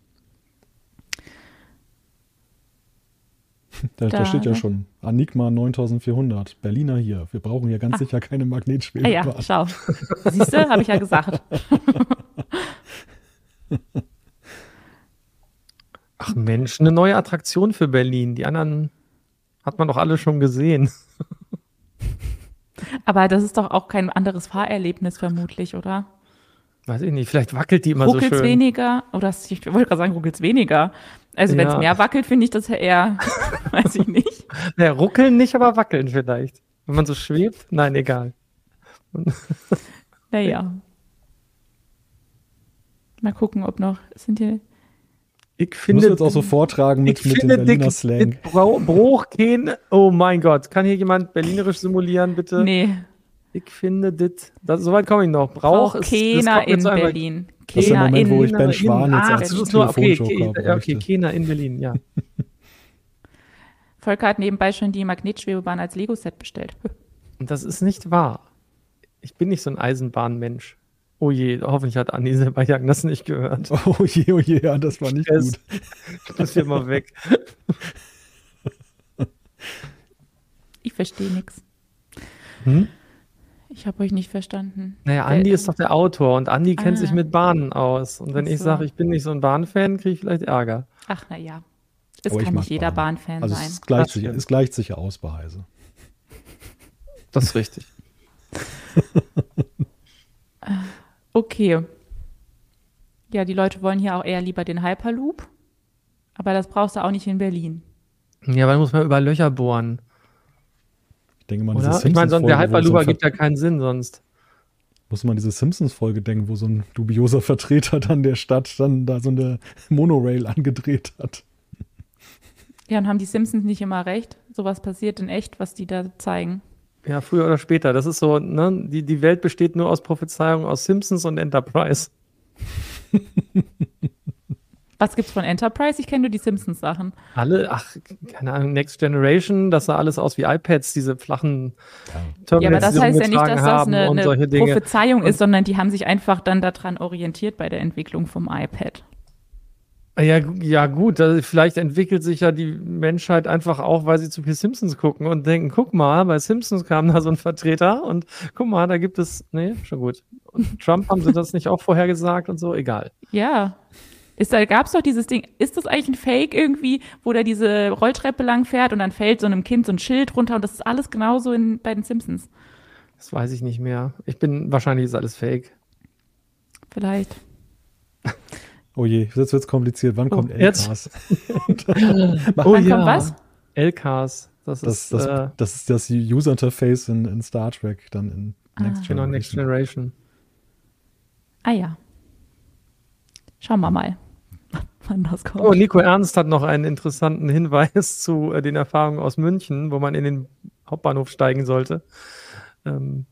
Da, da, Da, steht ja ne? schon Anigma 9400, Berliner hier. Wir brauchen hier ganz sicher keine Ah Magnetschwebebahn. ja, schau. Siehst du, habe ich ja gesagt. Ach Mensch, eine neue Attraktion für Berlin. Die anderen hat man doch alle schon gesehen. Aber das ist doch auch kein anderes Fahrerlebnis vermutlich, oder? Weiß ich nicht, vielleicht wackelt die immer so Ruckelt's schön. weniger? Oder ich wollte gerade sagen, ruckelt's weniger. Also wenn es Ja. mehr wackelt, finde ich das eher, weiß ich nicht. Ja, ruckeln nicht, aber wackeln vielleicht. Wenn man so schwebt? Nein, egal. Naja. Mal gucken, ob noch, sind hier, Ich finde, jetzt auch so vortragen mit, ich mit dem finde Berliner Slang. mit Bruch kein, oh mein Gott, kann hier jemand berlinerisch simulieren, bitte? nee, Ich finde dit, das, soweit komme ich noch. Brauch auch ist, das mir in einmal- Berlin. Das ist der Keiner Moment, in, wo ich Ben Schwan jetzt ah, als das ist nur, okay, okay, ja, okay, keiner in Berlin, ja. Volker hat nebenbei schon die Magnetschwebebahn als Lego-Set bestellt. Und das ist nicht wahr. Ich bin nicht so ein Eisenbahnmensch. Oh je, hoffentlich hat Andi Sebastian das nicht gehört. Oh je, oh je, ja, das war nicht Es- gut. Ich muss hier mal weg. Ich verstehe nichts. Hm? Ich habe euch nicht verstanden. Naja, Der- Andi ist doch der Autor und Andi kennt Ah. sich mit Bahnen aus. Und wenn Ach ich so. sage, ich bin nicht so ein Bahnfan, kriege ich vielleicht Ärger. Ach, na ja. Es Aber kann nicht jeder Bahn. Bahnfan Also sein. es gleicht, sich, es gleicht sich ja aus bei Heise. Das ist richtig. Okay. Ja, die Leute wollen hier auch eher lieber den Hyperloop. Aber das brauchst du auch nicht in Berlin. Ja, dann muss man über Löcher bohren. Ich denke mal, Oder? diese Ich meine, sonst der Hyperlooper gibt ja keinen Sinn sonst. muss man diese Simpsons-Folge denken, wo so ein dubioser Vertreter dann der Stadt dann da so eine Monorail angedreht hat. Ja, und haben die Simpsons nicht immer recht? Sowas passiert in echt, was die da zeigen. Ja, früher oder später. Das ist so, ne? Die, die Welt besteht nur aus Prophezeiungen aus Simpsons und Enterprise. Was gibt's von Enterprise? Ich kenne nur die Simpsons-Sachen. Alle, ach, keine Ahnung, Next Generation, das sah alles aus wie iPads, diese flachen Ja, aber Terminals, das heißt ja nicht, dass das eine, eine. Prophezeiung ist, sondern die haben sich einfach dann daran orientiert bei der Entwicklung vom iPad. Ja, ja gut, also vielleicht entwickelt sich ja die Menschheit einfach auch, weil sie zu viel Simpsons gucken und denken, guck mal, bei Simpsons kam da so ein Vertreter und guck mal, da gibt es, nee, schon gut. Und Trump haben sie das nicht auch vorhergesagt und so, egal. Ja. Ist, da gab es doch dieses Ding, ist das eigentlich ein Fake irgendwie, wo da diese Rolltreppe lang fährt und dann fällt so einem Kind so ein Schild runter und das ist alles genauso in, bei den Simpsons. Das weiß ich nicht mehr. Ich bin, wahrscheinlich ist alles fake. Vielleicht. Oh je, jetzt wird's kompliziert. Wann kommt jetzt? LKs? Oh Wann kommt was? LKs, das Das, ist das, äh, das ist das User Interface in, in Star Trek, dann in Next genau Next Generation. Generation. Ah ja. Schauen wir mal, wann das kommt. Oh, Nico Ernst hat noch einen interessanten Hinweis zu äh, den Erfahrungen aus München, wo man in den Hauptbahnhof steigen sollte. Ähm,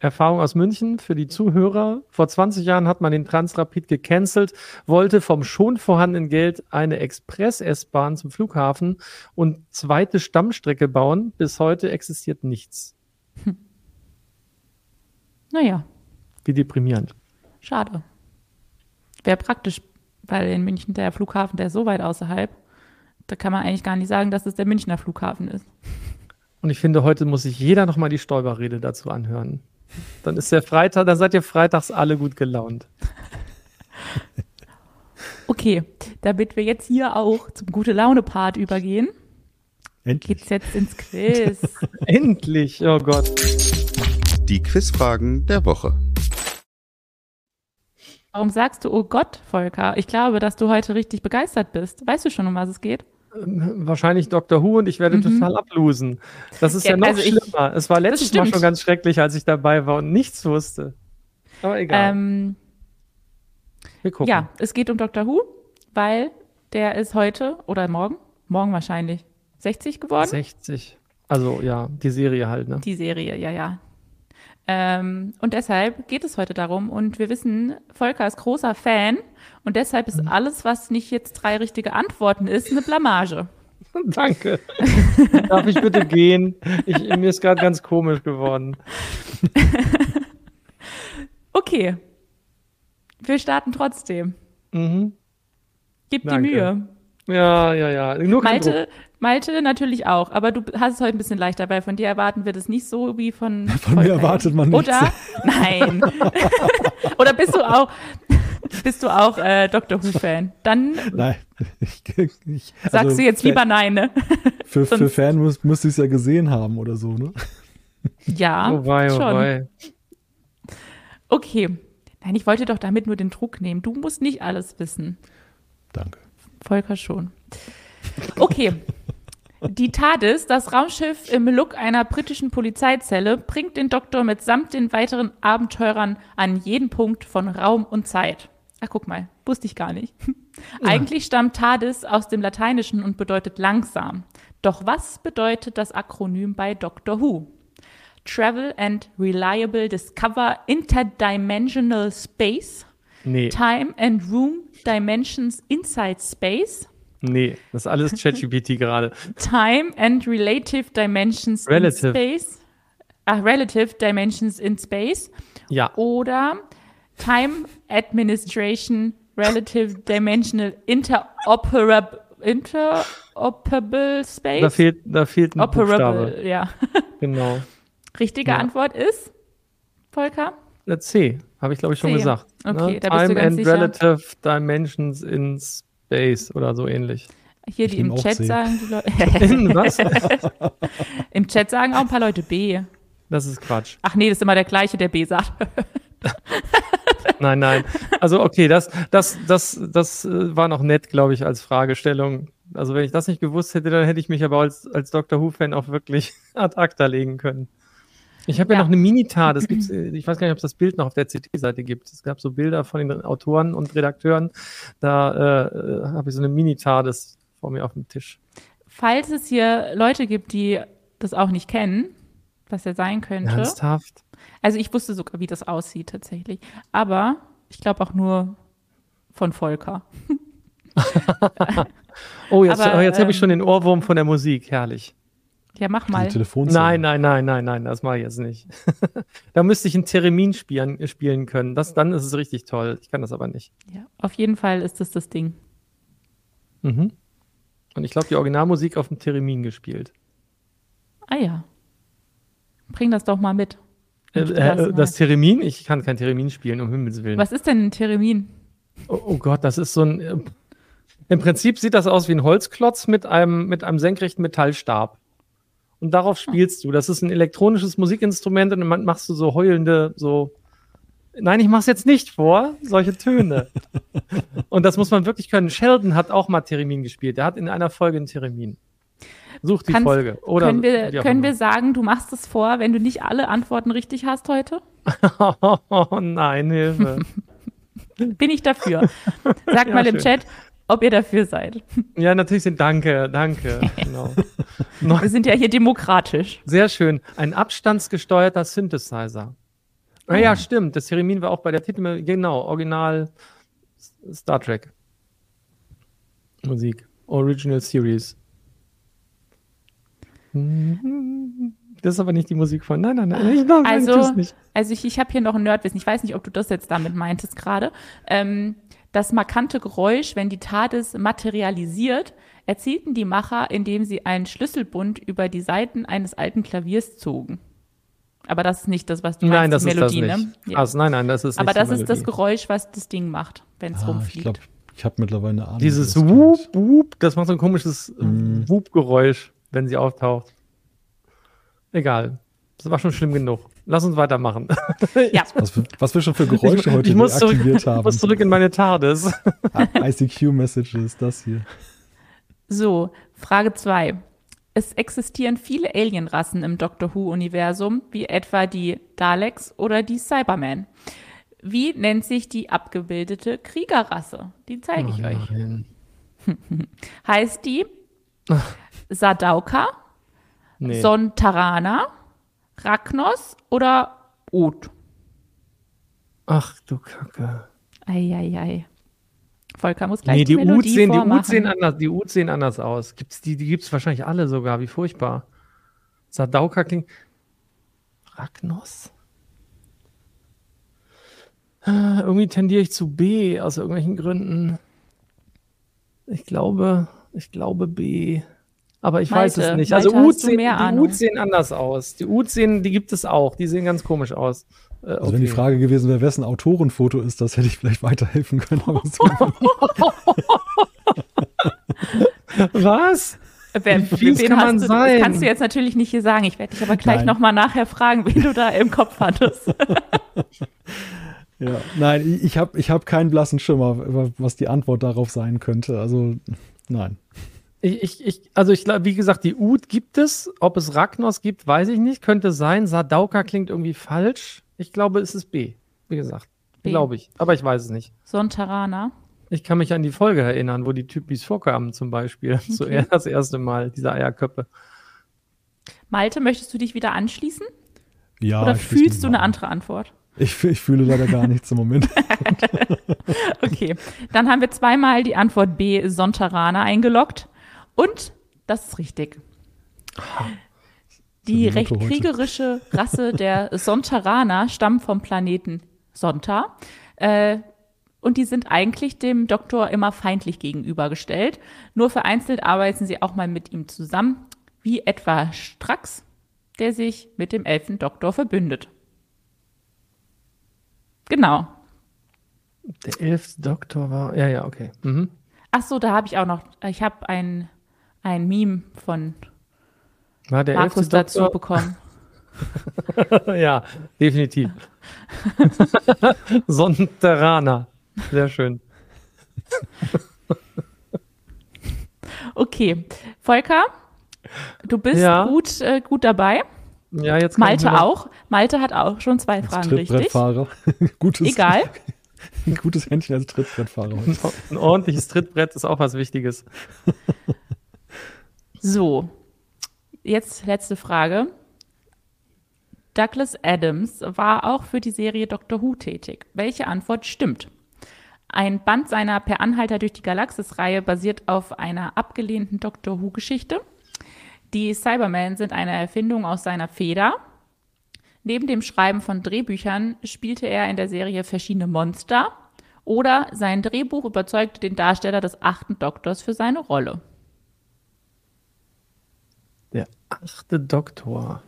Erfahrung aus München für die Zuhörer. Vor 20 Jahren hat man den Transrapid gecancelt, wollte vom schon vorhandenen Geld eine Express-S-Bahn zum Flughafen und zweite Stammstrecke bauen. Bis heute existiert nichts. Naja, Wie deprimierend. schade. Wäre praktisch, weil in München der Flughafen, der ist so weit außerhalb, da kann man eigentlich gar nicht sagen, dass es der Münchner Flughafen ist. Und ich finde, heute muss sich jeder nochmal die Stoiber-Rede dazu anhören. Dann ist der Freitag, dann seid ihr freitags alle gut gelaunt. Okay, damit wir jetzt hier auch zum Gute-Laune-Part übergehen, Endlich. geht's jetzt ins Quiz. Endlich, oh Gott. Die Quizfragen der Woche. Warum sagst du, oh Gott, Volker? Ich glaube, dass du heute richtig begeistert bist. Weißt du schon, um was es geht? Ähm, Wahrscheinlich Dr. Who und ich werde Mhm. total ablosen. Das ist ja, Ja, noch also ich- schlimmer. Es war letztes Mal schon ganz schrecklich, als ich dabei war und nichts wusste. Aber egal. Ähm, Wir gucken. ja, es geht um Dr. Who, weil der ist heute oder morgen, morgen wahrscheinlich, 60 geworden. 60. Also ja, die Serie halt, ne? Die Serie, ja, ja. Ähm, und deshalb geht es heute darum. Und wir wissen, Volker ist großer Fan. Und deshalb ist alles, was nicht jetzt drei richtige Antworten ist, eine Blamage. Danke. Darf ich bitte gehen? Ich, mir ist gerade ganz komisch geworden. Okay. Wir starten trotzdem. Mhm. Gib Danke. die Mühe. Ja, ja, ja. Nur Malte, Malte natürlich auch, aber du hast es heute ein bisschen leichter, weil von dir erwarten wir das nicht so wie von. Von mir erwartet man nichts. Oder? Nein. Oder bist du auch, bist du auch äh, Doctor Who-Fan? Dann Nein, ich, ich, sagst also du jetzt lieber nein, ne? Für, für Fan muss, müsste ich es ja gesehen haben oder so, ne? Ja, Druck. Wobei, schon. wobei. Okay. Nein, ich wollte doch damit nur den Druck nehmen. Du musst nicht alles wissen. Danke. Volker schon. Okay. Die TARDIS, das Raumschiff im Look einer britischen Polizeizelle, bringt den Doktor mitsamt den weiteren Abenteurern an jeden Punkt von Raum und Zeit. Ach, guck mal, wusste ich gar nicht. Eigentlich stammt TARDIS aus dem Lateinischen und bedeutet langsam. Doch was bedeutet das Akronym bei Doctor Who? Travel and Reliable Discover Interdimensional Space, Nee, Time and Room Dimensions Inside Space, nee. Das ist alles ChatGPT gerade. Time and Relative Dimensions Relative. in Space. Ach, Relative Dimensions in Space. Ja. Oder Time Administration Relative Dimensional Interoperable, Interoperable Space. Da fehlt, da fehlt ein Buchstabe. Operable, ja. Genau. Richtige Ja. Antwort ist, Volker? C, habe ich glaube ich schon C. gesagt. Okay, ne? da bist du Time ganz and sicher. Relative Dimensions in Space oder so ähnlich. Hier, Ich die im Chat C. sagen die Leute. In was? Im Chat sagen auch ein paar Leute B. Das ist Quatsch. Ach nee, das ist immer der gleiche, der B sagt. Nein, nein. Also okay, das, das, das, das äh, war noch nett, glaube ich, als Fragestellung. Also wenn ich das nicht gewusst hätte, dann hätte ich mich aber als, als Doctor Who-Fan auch wirklich ad acta legen können. Ich habe ja. Ja. noch eine Mini-TAR, das gibt's, äh, ich weiß gar nicht, ob es das Bild noch auf der CT-Seite gibt. Es gab so Bilder von den Autoren und Redakteuren. Da äh, äh, habe ich so eine Mini-TAR, das vor mir auf dem Tisch. Falls es hier Leute gibt, die das auch nicht kennen, was ja sein könnte. Ernsthaft? Also ich wusste sogar, wie das aussieht tatsächlich. Aber ich glaube auch nur von Volker. Oh, jetzt, Aber, oh, jetzt habe ich ähm, schon den Ohrwurm von der Musik. Herrlich. Ja, mach mal. Nein, nein, nein, nein, nein, das mache ich jetzt nicht. da müsste ich ein Theremin spielen, spielen können. Das, dann ist es richtig toll. Ich kann das aber nicht. Ja, auf jeden Fall ist das das Ding. Mhm. Und ich glaube, die Originalmusik auf dem Theremin gespielt. Ah ja. Bring das doch mal mit. Äh, äh, das Theremin? Ich kann kein Theremin spielen, um Himmels Willen. Was ist denn ein Theremin? Oh, oh Gott, das ist so ein. äh, Im Prinzip sieht das aus wie ein Holzklotz mit einem, mit einem senkrechten Metallstab. Und darauf spielst du. Das ist ein elektronisches Musikinstrument und dann machst du so heulende, so. Nein, ich mach's jetzt nicht vor, solche Töne. und das muss man wirklich können. Sheldon hat auch mal Theremin gespielt. Der hat in einer Folge ein Theremin. Such die Kannst- Folge. Oder können wir, können wir sagen, du machst es vor, wenn du nicht alle Antworten richtig hast heute? Oh nein, Hilfe. Bin ich dafür. Sagt Ja, mal im schön. Chat, ob ihr dafür seid. ja, natürlich sind Danke, danke. Genau. Wir sind ja hier demokratisch. Sehr schön. Ein abstandsgesteuerter Synthesizer. Ah ja, stimmt. Das Theremin war auch bei der Titel, genau, Original Star Trek. Musik. Original Series. Das ist aber nicht die Musik von. Nein, nein, nein. Ich, nein Also, nicht. also ich, ich habe hier noch ein Nerdwissen. Ich weiß nicht, ob du das jetzt damit meintest gerade. Ähm, das markante Geräusch, wenn die TARDIS materialisiert, erzielten die Macher, indem sie einen Schlüsselbund über die Saiten eines alten Klaviers zogen. Aber das ist nicht das, was du Nein, meinst, das die ist das Melodie, nicht. ne? Ja. Also, nein, nein, das ist Aber nicht das die ist das Melodie. Geräusch, was das Ding macht, wenn es Ah, ich rumfliegt. glaube, ich habe mittlerweile eine Ahnung. Dieses Wup. Wup, das macht so ein komisches Mhm. Wup-Geräusch, wenn sie auftaucht. Egal. Das war schon schlimm genug. Lass uns weitermachen. ja, Was, wir- was wir schon für Geräusche heute ich muss zurück, deaktiviert ich haben. muss zurück in meine TARDIS. ICQ-Messages, das hier. So, Frage 2. Es existieren viele Alienrassen im Doctor Who-Universum, wie etwa die Daleks oder die Cybermen. Wie nennt sich die abgebildete Kriegerrasse? Die zeige ich Oh euch. nein. Heißt die Sadauka, Nee. Sontarana, Ragnos oder Oth? Ach du Kacke. Eieiei. Volker muss gleich Nee, die Melodie Uts sehen, die. Uts sehen anders, die Uts sehen anders aus. Gibt's die, die gibt's wahrscheinlich alle sogar, wie furchtbar. Sadauka klingt. Ragnos? Äh, irgendwie tendiere ich zu B aus irgendwelchen Gründen. Ich glaube, ich glaube B. Aber ich weiß Malte, es nicht. Malte, Also hast Uts sehen, mehr die Ahnung? Uts sehen anders aus. Die Uts sehen, die gibt es auch. Die sehen ganz komisch aus. Äh, Also wenn die okay. Frage gewesen wäre, wessen Autorenfoto ist das, hätte ich vielleicht weiterhelfen können. Was? Wer, Wie wen kann man du, sein? Das kannst du jetzt natürlich nicht hier sagen. Ich werde dich aber gleich nochmal nachher fragen, wen du da im Kopf hattest. ja. Nein, ich habe ich hab keinen blassen Schimmer, was die Antwort darauf sein könnte. Also nein. Ich, ich, ich, also ich glaube, wie gesagt, die Ud gibt es. Ob es Ragnos gibt, weiß ich nicht. Könnte sein. Sadauka klingt irgendwie falsch. Ich glaube, es ist B. Wie gesagt. Glaube ich. Aber ich weiß es nicht. Sontarana. Ich kann mich an die Folge erinnern, wo die Typis vorkamen, zum Beispiel. So eher das erste Mal, diese Eierköpfe. Malte, möchtest du dich wieder anschließen? Ja, Oder fühlst du eine an. andere Antwort? Ich, ich fühle leider gar nichts im Moment. Okay, dann haben wir zweimal die Antwort B, Sontarana, eingeloggt. Und das ist richtig. Die recht kriegerische Rasse der Sontaraner stammt vom Planeten Sontar. Äh, und die sind eigentlich dem Doktor immer feindlich gegenübergestellt. Nur vereinzelt arbeiten sie auch mal mit ihm zusammen, wie etwa Strax, der sich mit dem Elfendoktor verbündet. Genau. Der elfte Doktor war. Ja, ja, okay. Mhm. Ach so, da habe ich auch noch, ich habe ein, ein Meme von War der Markus dazu Doktor? bekommen. ja, definitiv. Sonnteraner. Sehr schön. Okay, Volker, du bist Ja. gut, äh, gut dabei. Ja, jetzt Malte auch. Malte hat auch schon zwei Fragen richtig. Trittbrettfahrer. Gutes, Egal. Gutes Händchen als Trittbrettfahrer. Ein ordentliches Trittbrett ist auch was Wichtiges. So, jetzt letzte Frage. Douglas Adams war auch für die Serie Doctor Who tätig. Welche Antwort stimmt? Ein Band seiner Per Anhalter durch die Galaxis-Reihe basiert auf einer abgelehnten Doctor Who-Geschichte. Die Cybermen sind eine Erfindung aus seiner Feder. Neben dem Schreiben von Drehbüchern spielte er in der Serie verschiedene Monster. Oder sein Drehbuch überzeugte den Darsteller des achten Doktors für seine Rolle. Der achte Doktor.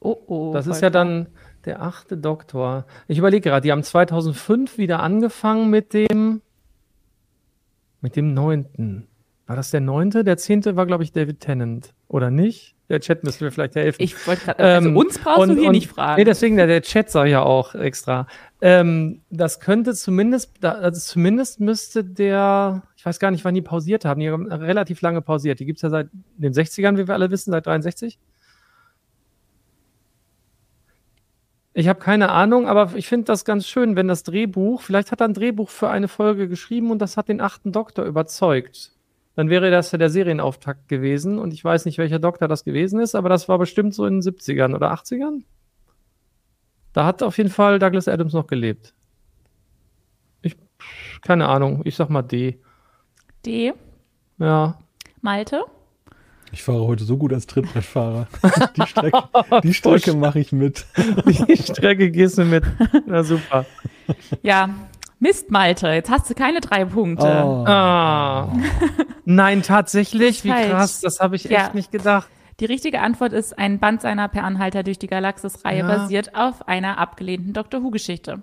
Oh, oh. Das ist ja dann der achte Doktor. Ich überlege gerade, die haben 2005 wieder angefangen mit dem mit dem neunten. War das der neunte? Der zehnte war, glaube ich, David Tennant. Oder nicht? Der Chat müsste mir vielleicht helfen. Ich wollte gerade, also Ähm, uns brauchst du hier nicht fragen. Nee, deswegen, der, der Chat sah ja auch extra. Ähm, das könnte zumindest, also zumindest müsste der, ich weiß gar nicht, wann die pausiert haben, die haben relativ lange pausiert. Die gibt's ja seit den 60ern, wie wir alle wissen, seit 63. Ich habe keine Ahnung, aber ich finde das ganz schön, wenn das Drehbuch, vielleicht hat er ein Drehbuch für eine Folge geschrieben und das hat den achten Doktor überzeugt. Dann wäre das ja der Serienauftakt gewesen und ich weiß nicht, welcher Doktor das gewesen ist, aber das war bestimmt so in den 70ern oder 80ern. Da hat auf jeden Fall Douglas Adams noch gelebt. Ich, keine Ahnung, ich sag mal D. D. Ja. Malte. Ich fahre heute so gut als Trittbrettfahrer. Die Strecke, die Strecke mache ich mit. Die Strecke gehst du mit. Na super. Ja, Mist, Malte. Jetzt hast du keine drei Punkte. Oh. Ah. Nein, tatsächlich? Wie Falsch. krass, das habe ich echt Ja. nicht gedacht. Die richtige Antwort ist, ein Band seiner Per Anhalter durch die Galaxis-Reihe Ja. basiert auf einer abgelehnten Doctor Who-Geschichte.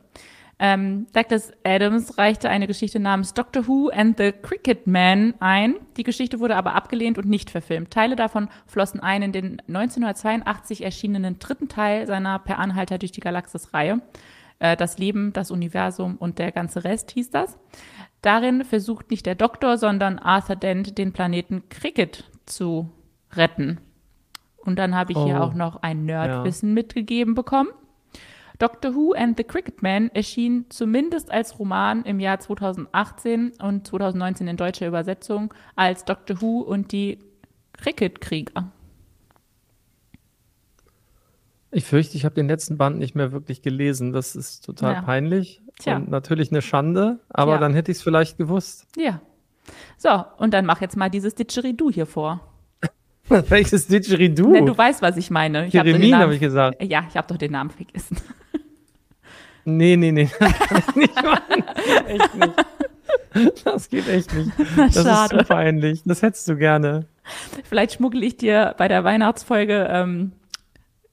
Ähm, Douglas Adams reichte eine Geschichte namens Doctor Who and the Cricket Man ein. Die Geschichte wurde aber abgelehnt und nicht verfilmt. Teile davon flossen ein in den 1982 erschienenen dritten Teil seiner Per Anhalter durch die Galaxis-Reihe. Äh, das Leben, das Universum und der ganze Rest hieß das. Darin versucht nicht der Doktor, sondern Arthur Dent den Planeten Cricket zu retten. Und dann habe ich hier Oh. auch noch ein Nerdwissen mitgegeben bekommen. Doctor Who and the Cricket Man erschien zumindest als Roman im Jahr 2018 und 2019 in deutscher Übersetzung als Doctor Who und die Cricket-Krieger. Ich fürchte, ich habe den letzten Band nicht mehr wirklich gelesen. Das ist total Ja. peinlich Tja. und natürlich eine Schande, aber Tja. dann hätte ich es vielleicht gewusst. Ja. So, und dann mach jetzt mal dieses Didgeridoo hier vor. Welches Didgeridoo? Ne, du weißt, was ich meine. Ich hab Jeremin habe ich gesagt. Ja, ich habe doch den Namen vergessen. Nee, nee, nee. Nicht machen. Echt nicht. Das geht echt nicht. Das ist Schade. zu peinlich. Das hättest du gerne. Vielleicht schmuggle ich dir bei der Weihnachtsfolge ähm,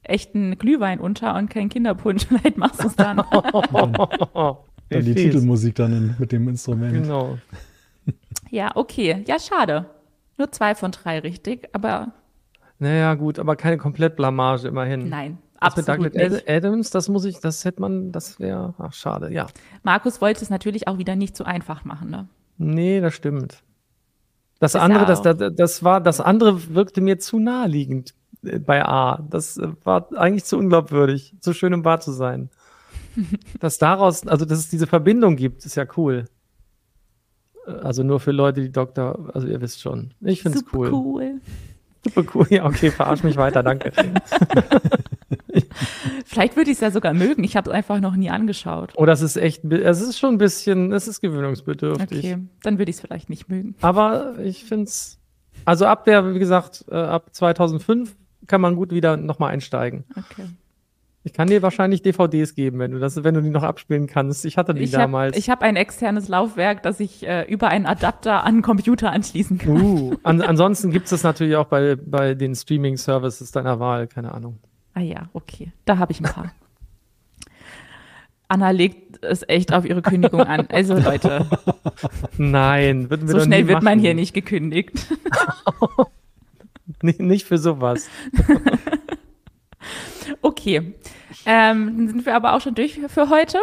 echten Glühwein unter und kein Kinderpunsch. Vielleicht machst du es dann. Dann die. Titelmusik dann in, mit dem Instrument. Genau. ja, okay. Ja, schade. Nur zwei von drei richtig, aber Naja, gut, aber keine Komplett-Blamage immerhin. nein, Das mit absolut Douglas nicht. Ad- Adams, das muss ich, das hätte man, das wäre, ach, schade, ja. Markus wollte es natürlich auch wieder nicht so einfach machen, ne? Nee, das stimmt. Das Ist andere, das, das, das war, das andere wirkte mir zu naheliegend bei A. Das äh, war eigentlich zu unglaubwürdig, zu schön um wahr zu sein. dass daraus, also dass es diese Verbindung gibt, ist ja cool. Äh, Also nur für Leute, die Doktor, also ihr wisst schon. Ich finde es Super cool. cool. Super cool. Ja, okay, verarsch mich weiter, danke. Vielleicht würde ich es ja sogar mögen. Ich habe es einfach noch nie angeschaut. Oh, das ist echt, es ist schon ein bisschen, es ist gewöhnungsbedürftig. Okay, dann würde ich es vielleicht nicht mögen. Aber ich finde es, also ab der, wie gesagt, äh, ab 2005 kann man gut wieder nochmal einsteigen. Okay. Ich kann dir wahrscheinlich DVDs geben, wenn du das, wenn du die noch abspielen kannst. Ich hatte die Ich habe damals. ich hab ein externes Laufwerk, das ich äh, über einen Adapter an den Computer anschließen kann. uh, an, ansonsten gibt es das natürlich auch bei, bei den Streaming-Services deiner Wahl, keine Ahnung. Ah ja, okay. Da habe ich ein paar. Anna legt es echt auf ihre Kündigung an. Also Leute, Nein, würden wir so schnell nie wird man machen. hier nicht gekündigt. Nicht, nicht für sowas. Okay, ähm, dann sind wir aber auch schon durch für- für heute.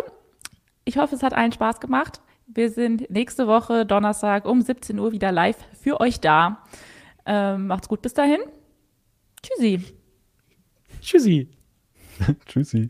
Ich hoffe, es hat allen Spaß gemacht. Wir sind nächste Woche Donnerstag um 17 Uhr wieder live für euch da. Ähm, macht's gut bis dahin. Tschüssi. Tschüssi. Tschüssi.